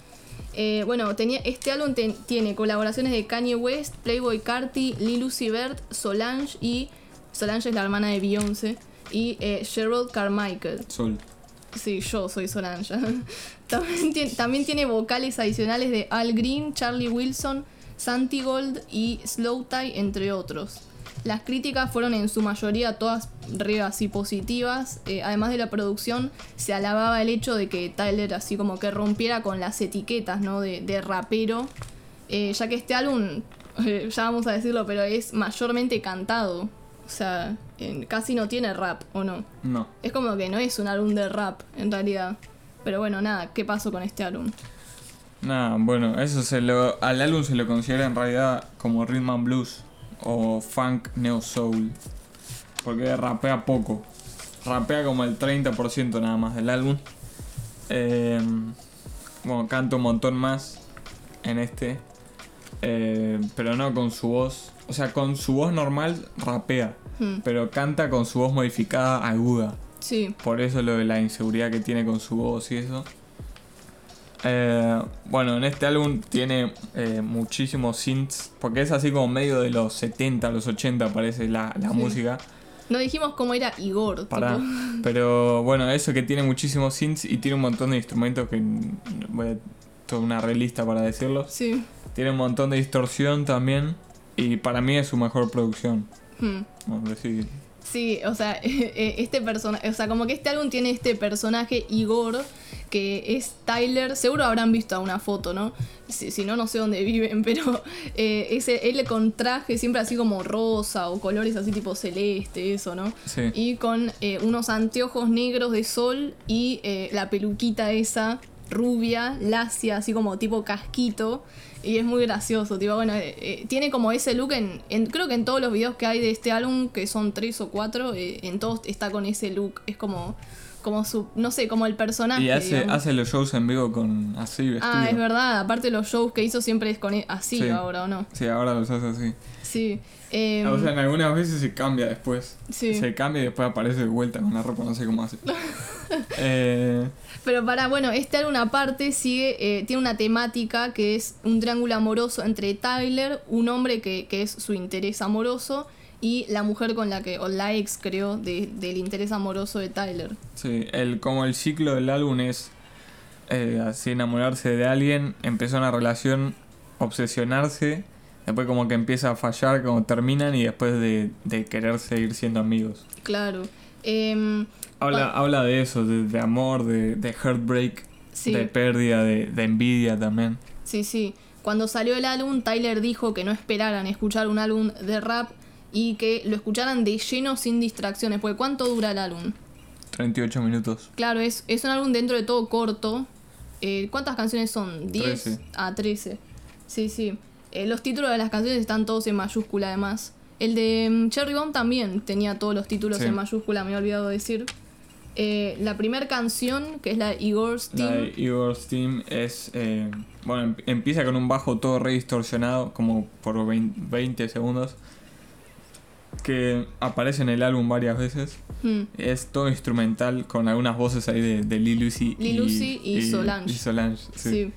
S1: Eh, bueno, tenía, este álbum ten- tiene colaboraciones de Kanye West, Playboy Carti, Lil Uzi Vert, Solange y... Solange es la hermana de Beyoncé. Y eh, Cheryl Carmichael.
S2: Sol.
S1: Sí, yo soy Solange. (laughs) también, tiene, también tiene vocales adicionales de Al Green, Charlie Wilson, Santi Gold y Slow Tie, entre otros. Las críticas fueron en su mayoría todas re así positivas. eh, además de la producción, se alababa el hecho de que Tyler así como que rompiera con las etiquetas ¿no? de, de rapero. eh, ya que este álbum, (laughs) eh, ya vamos a decirlo, pero es mayormente cantado. O sea, casi no tiene rap, ¿o no?
S2: No.
S1: Es como que no es un álbum de rap, en realidad. Pero bueno, nada, ¿qué pasó con este álbum?
S2: Nada, bueno, eso se lo. Al álbum se lo considera en realidad como rhythm and blues o funk neo soul. Porque rapea poco. Rapea como el 30% nada más del álbum. Eh, bueno, canta un montón más en este. Eh, pero no con su voz. O sea, con su voz normal rapea.
S1: Hmm,
S2: Pero canta con su voz modificada aguda.
S1: Sí,
S2: Por eso lo de la inseguridad que tiene con su voz y eso. Eh, bueno, en este álbum tiene eh, muchísimos synths. Porque es así como medio de los 70, los 80 parece la, la
S1: Sí.
S2: música.
S1: no dijimos cómo era Igor.
S2: Pará.
S1: tipo.
S2: Pero bueno, eso que tiene muchísimos synths y tiene un montón de instrumentos que voy a toda una relista para decirlos.
S1: Sí.
S2: Tiene un montón de distorsión también. Y para mí es su mejor producción.
S1: hmm.
S2: Bueno, decir,
S1: Sí, o sea, (laughs) este personaje, o sea, como que este álbum tiene este personaje Igor, que es Tyler, seguro habrán visto una foto, ¿no? Si, si no, no sé dónde viven, (laughs) pero eh, ese, él con traje siempre así como rosa o colores así tipo celeste, eso, ¿no?
S2: sí.
S1: Y con eh, unos anteojos negros de sol y eh, la peluquita esa rubia, lacia, así como tipo casquito. Y es muy gracioso, tipo, bueno, eh, eh, tiene como ese look en, en- creo que en todos los videos que hay de este álbum, que son tres o cuatro, eh, en todos está con ese look. Es como, como su, no sé, como el personaje.
S2: Y hace,
S1: digamos.
S2: hace los shows en vivo con así vestido.
S1: Ah, es verdad, aparte los shows que hizo siempre es con e- así
S2: Sí.
S1: ahora, ¿o no?
S2: Sí, ahora los hace así.
S1: Sí. eh,
S2: o sea, en algunas veces se cambia después.
S1: Sí.
S2: Se cambia y después aparece de vuelta con la ropa, no sé cómo hace. (laughs) eh,
S1: Pero para, bueno, este álbum aparte sigue, eh, tiene una temática que es un triángulo amoroso entre Tyler, un hombre que, que es su interés amoroso, y la mujer con la que, o la ex creo, de- del interés amoroso de Tyler.
S2: sí, el, como el ciclo del álbum es eh, así enamorarse de alguien, empezó una relación, obsesionarse, después como que empieza a fallar, como terminan y después de, de querer seguir siendo amigos.
S1: Claro. Em,
S2: Habla, habla de eso, de, de amor, de, de heartbreak,
S1: sí,
S2: de pérdida, de, de envidia también.
S1: sí, sí. Cuando salió el álbum, Tyler dijo que no esperaran escuchar un álbum de rap y que lo escucharan de lleno sin distracciones. Porque ¿cuánto dura el álbum?
S2: 38 minutos.
S1: Claro, es, es un álbum dentro de todo corto. Eh, ¿Cuántas canciones son? ¿10?
S2: Trece.
S1: Ah, 13. Sí, sí. Eh, los títulos de las canciones están todos en mayúscula además. El de mm, Cherry Bomb también tenía todos los títulos
S2: Sí.
S1: en mayúscula, me he olvidado decir. Eh, la primera canción, que es la de Igor's
S2: La
S1: Team.
S2: de Igor's Team es. eh, bueno, em- empieza con un bajo todo re distorsionado, como por 20, 20 segundos. Que aparece en el álbum varias veces.
S1: Mm,
S2: Es todo instrumental con algunas voces ahí de, de Lil Uzi
S1: Lil Uzi y Solange.
S2: y Solange, sí.
S1: sí.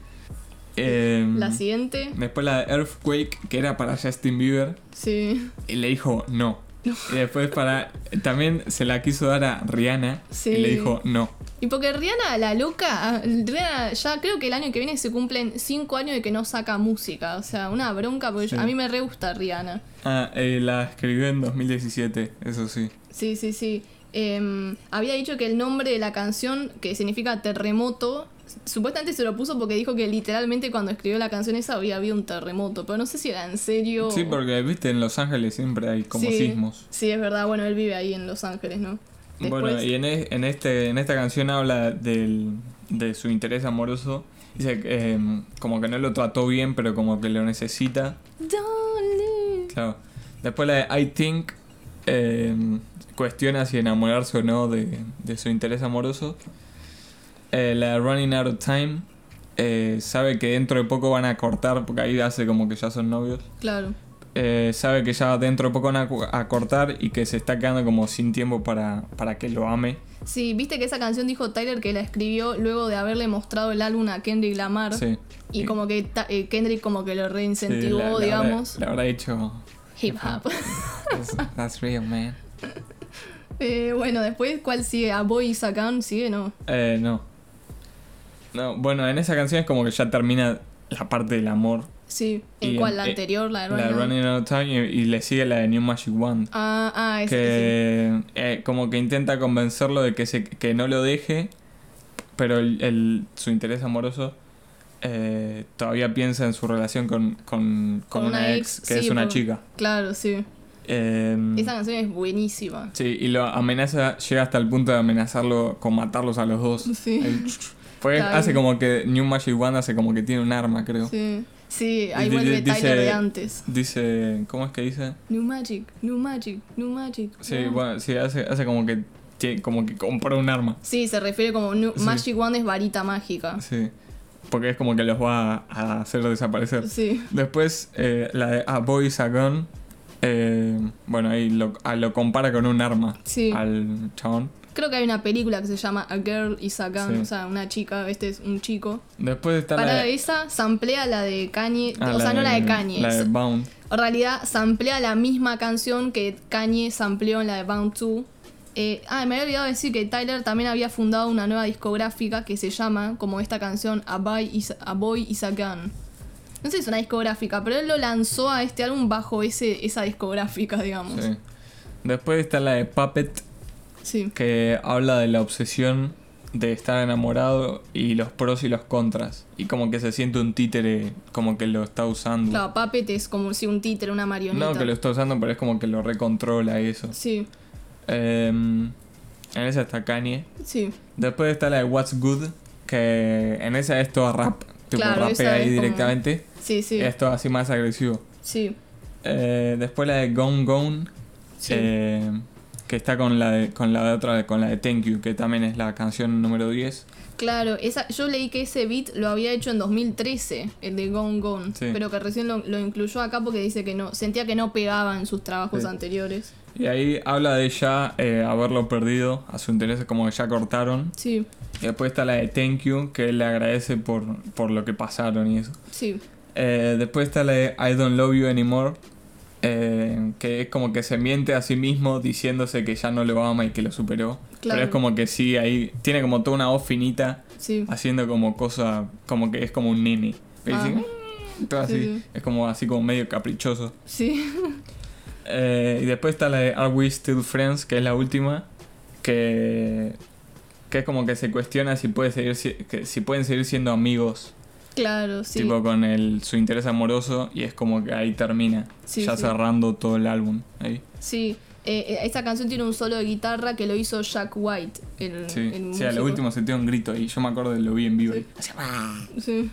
S2: Em,
S1: La siguiente.
S2: después la de Earthquake, que era para Justin Bieber.
S1: Sí.
S2: Y le dijo no. (laughs) Y después para. También se la quiso dar a Rihanna.
S1: Sí.
S2: Y le dijo no.
S1: Y porque Rihanna, la loca, ah, Rihanna ya creo que el año que viene se cumplen 5 años de que no saca música. O sea, una bronca, porque
S2: Sí.
S1: yo- a mí me re gusta Rihanna.
S2: Ah, eh, la escribió en 2017, eso sí.
S1: Sí, sí, sí. Em, había dicho que el nombre de la canción, que significa terremoto, supuestamente se lo puso porque dijo que literalmente cuando escribió la canción esa había habido un terremoto. Pero no sé si era en serio.
S2: Sí, porque viste, en Los Ángeles siempre hay como
S1: Sí.
S2: sismos.
S1: Sí, es verdad. Bueno, él vive ahí en Los Ángeles, ¿no?
S2: Bueno, y en, en, este, en esta canción habla del, de su interés amoroso. Dice que em, como que no lo trató bien, pero como que lo necesita. Claro. Después la de I Think em, cuestiona si enamorarse o no de, de su interés amoroso. Eh, la Running Out of Time eh, sabe que dentro de poco van a cortar, porque ahí hace como que ya son novios.
S1: Claro.
S2: Eh, sabe que ya dentro de poco van a, cortar y que se está quedando como sin tiempo para, para que lo ame.
S1: Sí, viste que esa canción dijo Tyler que la escribió luego de haberle mostrado el álbum a Kendrick Lamar.
S2: Sí.
S1: Y como que eh, Kendrick como que lo
S2: Sí,
S1: reincentivó,
S2: la- la habrá-
S1: digamos.
S2: Le habrá dicho.
S1: Hip hop.
S2: "That's- That's real, man. (laughs)
S1: Eh, bueno, después, ¿cuál sigue? ¿A Boy Gun? ¿Sigue? No.
S2: Eh, no. No, bueno, en esa canción es como que ya termina la parte del amor.
S1: Sí. ¿En cuál? ¿La
S2: eh,
S1: anterior? ¿La de
S2: La de
S1: Running?
S2: Running Out of Time y, y le sigue la de New Magic Wand.
S1: Ah, ah, ese.
S2: que eh, como que intenta convencerlo de que, se, que no lo deje, pero el, el- su interés amoroso eh, todavía piensa en su relación con, con, con una, ex, que
S1: sí,
S2: es una
S1: por-
S2: chica.
S1: Claro, sí.
S2: Eh,
S1: Esa canción es buenísima.
S2: sí, y lo amenaza, llega hasta el punto de amenazarlo con matarlos a los dos.
S1: Sí.
S2: Ahí, (laughs)
S1: Claro.
S2: hace como que New Magic Wand hace como que tiene un arma, creo.
S1: Sí. Sí, ahí vuelve Tyler de antes.
S2: Dice, ¿cómo es que dice?
S1: New Magic, New Magic, New Magic.
S2: Sí,
S1: wow.
S2: bueno, sí, hace, hace como que como que compró un arma.
S1: Sí, se refiere como New-
S2: Sí.
S1: Magic Wand es varita mágica.
S2: Sí. Porque es como que los va a, a hacer desaparecer.
S1: Sí.
S2: Después, eh, la de A Boy is a Gun. eh, bueno, ahí lo, a- lo compara con un arma
S1: Sí.
S2: al chabón.
S1: Creo que hay una película que se llama A Girl is a Gun,
S2: Sí.
S1: o sea, una chica, este es un chico.
S2: Después está
S1: Para
S2: la de,
S1: esa, samplea la de Kanye,
S2: ah,
S1: o sea, no la de Kanye.
S2: La de Bound.
S1: En realidad, samplea la misma canción que Kanye sampleó en la de Bound 2. Eh, ah, me había olvidado decir que Tyler también había fundado una nueva discográfica que se llama, como esta canción, A Boy Is a, Boy Is a Gun. No sé si es una discográfica, pero él lo lanzó a este álbum bajo ese, esa discográfica, digamos.
S2: Sí. Después está la de Puppet,
S1: Sí.
S2: que habla de la obsesión de estar enamorado y los pros y los contras. Y como que se siente un títere, como que lo está usando.
S1: Claro, Puppet es como si un títere, una marioneta.
S2: no que lo está usando, pero es como que lo recontrola eso.
S1: Sí,
S2: Em, en esa está Kanye.
S1: sí.
S2: Después está la de What's Good, que en esa es toda rap. Tipo,
S1: Claro,
S2: rapea ahí
S1: es como-
S2: directamente.
S1: Sí, sí.
S2: Esto así más agresivo.
S1: Sí.
S2: Eh, después la de Gone Gone,
S1: Sí.
S2: eh, que está con la de, con la de otra, con la de Thank You, que también es la canción número 10.
S1: Claro, esa, yo leí que ese beat lo había hecho en 2013, el de Gone Gone,
S2: Sí.
S1: pero que recién lo, lo incluyó acá porque dice que no, sentía que no pegaba en sus trabajos
S2: Sí.
S1: anteriores.
S2: Y ahí habla de ya eh, haberlo perdido, a su interés como que ya cortaron.
S1: Sí,
S2: Y después está la de Thank You, que él le agradece por, por lo que pasaron y eso.
S1: sí,
S2: Eh, después está la de I Don't Love You Anymore, eh, que es como que se miente a sí mismo diciéndose que ya no lo ama y que lo superó.
S1: Claro.
S2: Pero es como que sí, ahí tiene como toda una voz finita
S1: sí.
S2: haciendo como cosa, como que es como un nene. Y
S1: Ah.
S2: dice, todo así,
S1: Sí, sí.
S2: es como así como medio caprichoso.
S1: Sí,
S2: Eh, y después está la de Are We Still Friends, que es la última, que, que es como que se cuestiona si, puede seguir, si- que, si pueden seguir siendo amigos
S1: Claro, sí.
S2: tipo con el, su interés amoroso, y es como que ahí termina,
S1: Sí,
S2: ya
S1: sí.
S2: cerrando todo el álbum. Ahí.
S1: Sí. Eh, eh, esta canción tiene un solo de guitarra que lo hizo Jack White. El,
S2: Sí,
S1: el
S2: sí a lo último se dio un grito y yo me acuerdo de lo vi en vivo. ahí.
S1: Sí.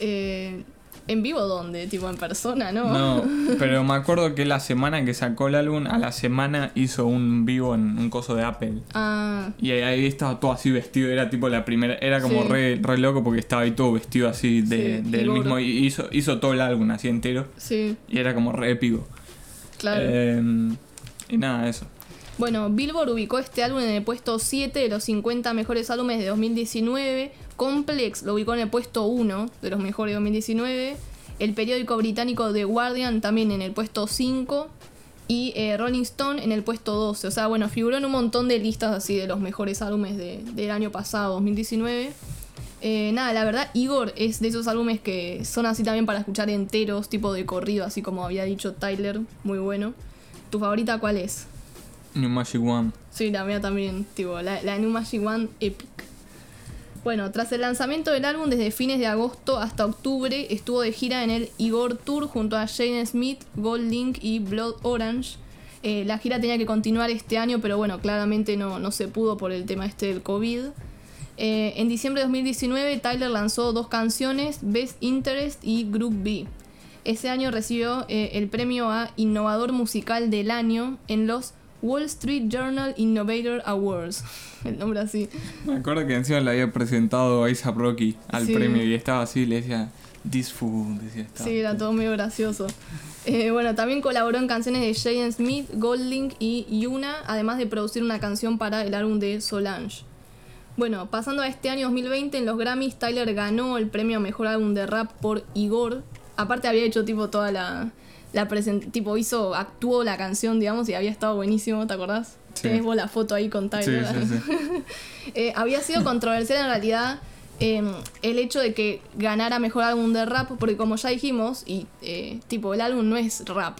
S1: Eh, ¿En vivo dónde? Tipo en persona, ¿no?
S2: No, (laughs) pero me acuerdo que la semana que sacó el álbum, a la semana hizo un vivo en un coso de Apple.
S1: Ah,
S2: Y ahí estaba todo así vestido, era tipo la primera, era como
S1: Sí.
S2: re, re loco porque estaba ahí todo vestido así de,
S1: Sí,
S2: del mismo, y hizo, hizo todo el álbum así entero
S1: sí,
S2: y era como re épico.
S1: claro.
S2: Eh, y nada, eso.
S1: Bueno, Billboard ubicó este álbum en el puesto 7 de los 50 mejores álbumes de 2019. Complex lo ubicó en el puesto 1 de los mejores de 2019. El periódico británico The Guardian también en el puesto 5. Y eh, Rolling Stone en el puesto 12. O sea, bueno, figuró en un montón de listas así de los mejores álbumes de- del año pasado, 2019. Eh, nada, la verdad, Igor es de esos álbumes que son así también para escuchar enteros, tipo de corrido, así como había dicho Tyler, muy bueno. ¿Tu favorita cuál es?
S2: New Magic One.
S1: Sí, la mía también, tipo, la, New Magic One Epic. Bueno, tras el lanzamiento del álbum desde fines de agosto hasta octubre, estuvo de gira en el Igor Tour junto a Shane Smith, Gold Link y Blood Orange. Eh, la gira tenía que continuar este año, pero bueno, claramente no, no se pudo por el tema este del COVID. Eh, en diciembre de 2019, Tyler lanzó dos canciones, Best Interest y Group B. Ese año recibió eh, el premio a Innovador Musical del Año en los Wall Street Journal Innovator Awards. (laughs) El nombre así.
S2: Me acuerdo que encima le había presentado a Isa Rocky al
S1: Sí.
S2: premio y estaba así, le decía, This food, decía estaba.
S1: Sí, era todo medio gracioso. Eh, bueno, también colaboró en canciones de Jaden Smith, Goldlink y Yuna, además de producir una canción para el álbum de Solange. Bueno, pasando a este año 2020, en los Grammys, Tyler ganó el premio a Mejor Álbum de Rap por Igor. Aparte había hecho tipo toda la... la presen- tipo hizo, actuó la canción, digamos, y había estado buenísimo, ¿te acordás?
S2: Sí.
S1: Tenés vos la foto ahí con Tyler.
S2: sí, sí. (laughs)
S1: Eh, había sido controversial en realidad eh, el hecho de que ganara mejor álbum de rap, porque como ya dijimos, y eh, tipo, el álbum no es rap.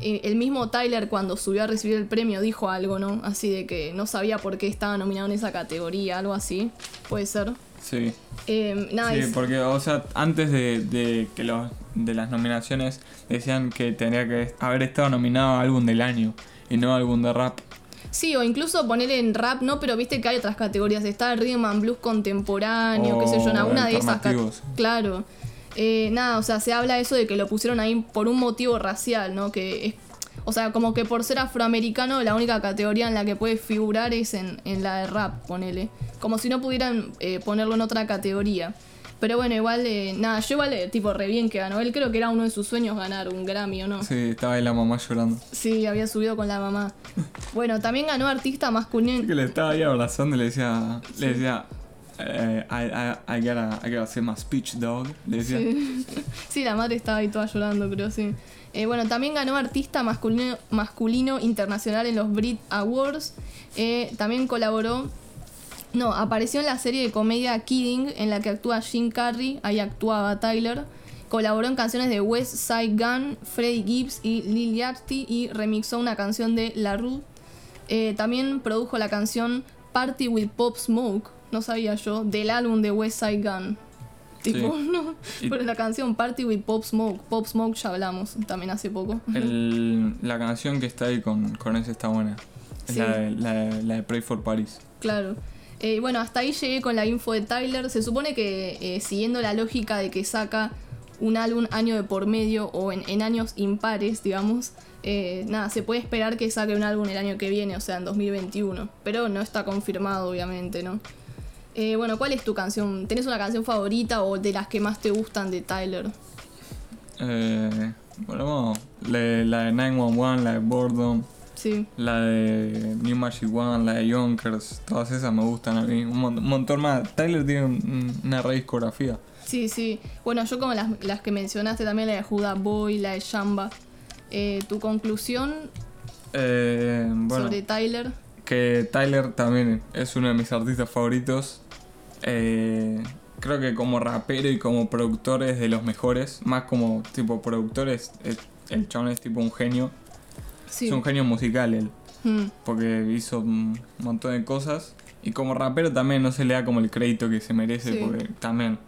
S1: Eh, el mismo Tyler cuando subió a recibir el premio dijo algo, ¿no? Así de que no sabía por qué estaba nominado en esa categoría, algo así. Puede ser.
S2: Sí.
S1: Eh, nada,
S2: Sí,
S1: es-
S2: porque, o sea, antes de, de que los de las nominaciones decían que tenía que haber estado nominado a álbum del año y no álbum de rap.
S1: Sí, o incluso poner en rap, ¿no? Pero viste que hay otras categorías. Está el Rhythm and Blues contemporáneo, qué sé yo, en
S2: O
S1: alguna de esas. cat-
S2: alternativos.
S1: Claro. Eh, nada, o sea, se habla eso de que lo pusieron ahí por un motivo racial, ¿no? Que es, o sea, como que por ser afroamericano, la única categoría en la que puede figurar es en, en la de rap, ponele. Como si no pudieran eh, ponerlo en otra categoría. Pero bueno, igual, eh, nada, yo igual, eh, tipo, re bien que ganó. Él creo que era uno de sus sueños ganar un Grammy, ¿o no?
S2: Sí, estaba ahí la mamá llorando.
S1: Sí, había subido con la mamá. (laughs) Bueno, también ganó artista masculino.
S2: Que le estaba ahí abrazando y le decía, le decía, eh, I, I, I gotta, I gotta say my speech, dog. Le decía,
S1: Sí, (laughs) la madre estaba ahí toda llorando, creo, sí. Eh, bueno, también ganó artista masculino, internacional en los Brit Awards. Eh, también colaboró. No, apareció en la serie de comedia Kidding, en la que actúa Jim Carrey. Ahí actuaba Tyler. Colaboró en canciones de West Side Gun, Freddie Gibbs y Lil Yachty y remixó una canción de La Rue. Eh, también produjo la canción Party with Pop Smoke, no sabía yo, del álbum de West Side Gun. Tipo, (laughs) no.
S2: Y-
S1: Pero la canción Party with Pop Smoke, Pop Smoke ya hablamos también hace poco.
S2: el- la canción que está ahí con, con ese está buena. Es
S1: Sí.
S2: la, de, la, de- la de Pray for Paris.
S1: Claro. Eh, bueno, hasta ahí llegué con la info de Tyler. Se supone que eh, siguiendo la lógica de que saca un álbum año de por medio o en, en años impares, digamos, eh, nada, se puede esperar que saque un álbum el año que viene, o sea, en 2021. Pero no está confirmado, obviamente, ¿no? Eh, bueno, ¿cuál es tu canción? ¿Tenés una canción favorita o de las que más te gustan de Tyler?
S2: Eh, bueno, la, la de 911, la de Boredom,
S1: Sí.
S2: la de New Magic One, la de Yonkers, todas esas me gustan a mí. Un, mon- un montón más. Tyler tiene un- una re discografía.
S1: Sí, sí. Bueno, yo como las, las que mencionaste también, la de Judah Boy, la de Shamba. Eh, ¿Tu conclusión
S2: Eh, bueno,
S1: sobre Tyler?
S2: que Tyler también es uno de mis artistas favoritos. Eh, creo que como rapero y como productor es de los mejores. Más como tipo productor es, es- el chabón es tipo un genio.
S1: Sí.
S2: Es un genio musical él.
S1: Mm,
S2: Porque hizo un montón de cosas. Y como rapero también no se le da como el crédito que se merece.
S1: Sí.
S2: Porque también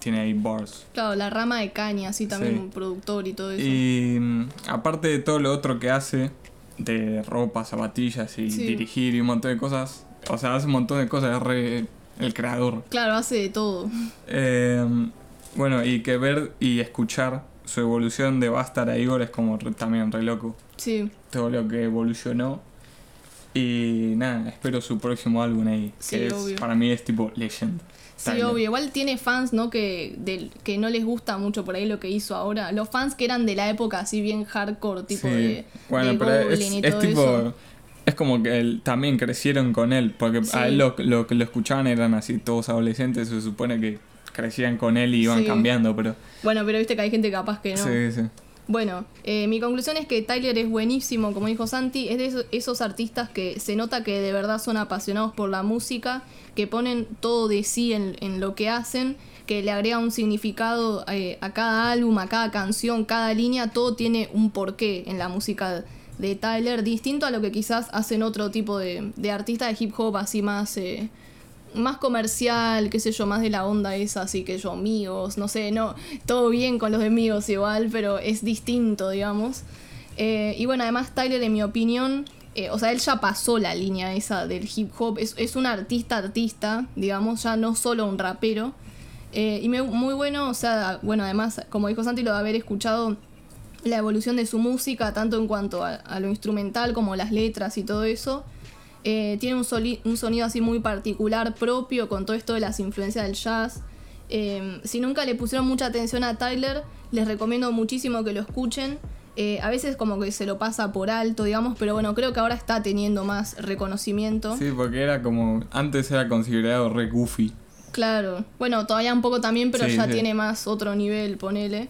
S2: tiene ahí bars.
S1: Claro, la rama de caña, así también
S2: Sí.
S1: un productor y todo eso.
S2: Y mm, aparte de todo lo otro que hace, de ropa, zapatillas y dirigir y un montón de cosas, o sea, hace un montón de cosas, es re el creador.
S1: Claro, hace de todo.
S2: Eh, bueno, y que ver y escuchar su evolución de Bastard a Igor es como re- también re loco.
S1: Sí,
S2: Todo lo que evolucionó. Y nada, espero su próximo álbum ahí.
S1: Sí,
S2: que es-
S1: obvio.
S2: para mí es tipo Legend.
S1: sí,
S2: Tyler.
S1: obvio. Igual tiene fans, ¿no? Que, del, que no les gusta mucho por ahí lo que hizo ahora. Los fans que eran de la época así bien hardcore, tipo
S2: Sí.
S1: de,
S2: Bueno,
S1: de
S2: pero es,
S1: y
S2: es
S1: todo
S2: tipo.
S1: eso.
S2: Es como que él- también crecieron con él, porque
S1: Sí.
S2: a él lo, lo que lo escuchaban eran así todos adolescentes, se supone que crecían con él y iban
S1: Sí.
S2: cambiando, pero...
S1: Bueno, pero viste que hay gente capaz que no.
S2: Sí, sí.
S1: Bueno, eh, mi conclusión es que Tyler es buenísimo, como dijo Santi, es de esos, esos artistas que se nota que de verdad son apasionados por la música, que ponen todo de sí en, en lo que hacen, que le agrega un significado eh, a cada álbum, a cada canción, cada línea, todo tiene un porqué en la música de Tyler, distinto a lo que quizás hacen otro tipo de, de artistas de hip hop así más... eh, más comercial, qué sé yo, más de la onda esa, así que yo, amigos, no sé, no, todo bien con los de amigos igual, pero es distinto, digamos. Eh, y bueno, además Tyler, en mi opinión, eh, o sea, él ya pasó la línea esa del hip hop, es, es un artista artista, digamos, ya no solo un rapero. Y muy bueno, o sea, bueno, además, como dijo Santi, lo de haber escuchado la evolución de su música, tanto en cuanto a, a lo instrumental como las letras y todo eso. Eh, tiene un, soli- un sonido así muy particular, propio, con todo esto de las influencias del jazz. Eh, si nunca le pusieron mucha atención a Tyler, les recomiendo muchísimo que lo escuchen. Eh, a veces como que se lo pasa por alto, digamos, pero bueno, creo que ahora está teniendo más reconocimiento.
S2: Sí, porque era como... Antes era considerado re goofy.
S1: Claro. Bueno, todavía un poco también, pero
S2: Sí,
S1: ya
S2: sí.
S1: tiene más otro nivel, ponele.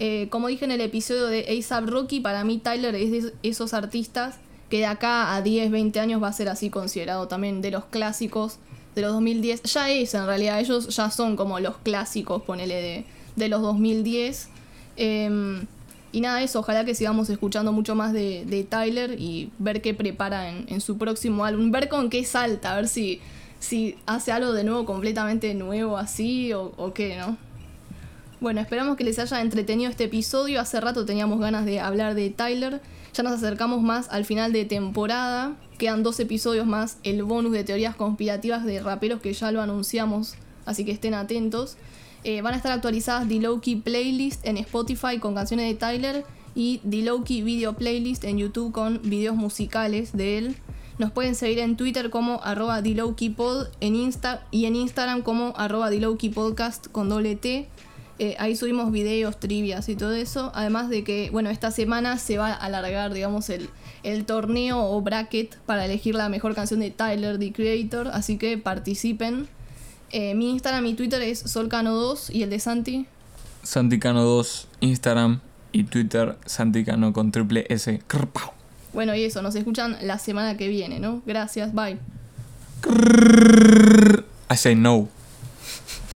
S1: Eh, como dije en el episodio de ASAP Rocky, para mí Tyler es de esos artistas que de acá a 10, 20 años va a ser así considerado también de los clásicos de los 2010. Ya es en realidad, ellos ya son como los clásicos, ponele, de, de los 2010. Em, y nada, eso, ojalá que sigamos escuchando mucho más de, de Tyler y ver qué prepara en, en su próximo álbum, ver con qué salta, a ver si, si hace algo de nuevo completamente nuevo así o, o qué, ¿no? Bueno, esperamos que les haya entretenido este episodio. Hace rato teníamos ganas de hablar de Tyler. Ya nos acercamos más al final de temporada. Quedan dos episodios más, el bonus de teorías conspirativas de raperos que ya lo anunciamos, así que estén atentos. Eh, van a estar actualizadas The Lowkey Playlist en Spotify con canciones de Tyler y The Lowkey Video Playlist en YouTube con videos musicales de él. Nos pueden seguir en Twitter como arroba en Insta y en Instagram como arroba TheLowkeyPodcast con doble T. Eh, ahí subimos videos, trivias y todo eso. Además de que, bueno, esta semana se va a alargar, digamos, el, el torneo o bracket para elegir la mejor canción de Tyler, The Creator. Así que participen. Eh, mi Instagram y Twitter es Solcano2 y el de Santi.
S2: Santicano2, Instagram y Twitter, Santicano con triple S. Crpau.
S1: Bueno, y eso, nos escuchan la semana que viene, ¿no? Gracias, bye.
S2: I say no.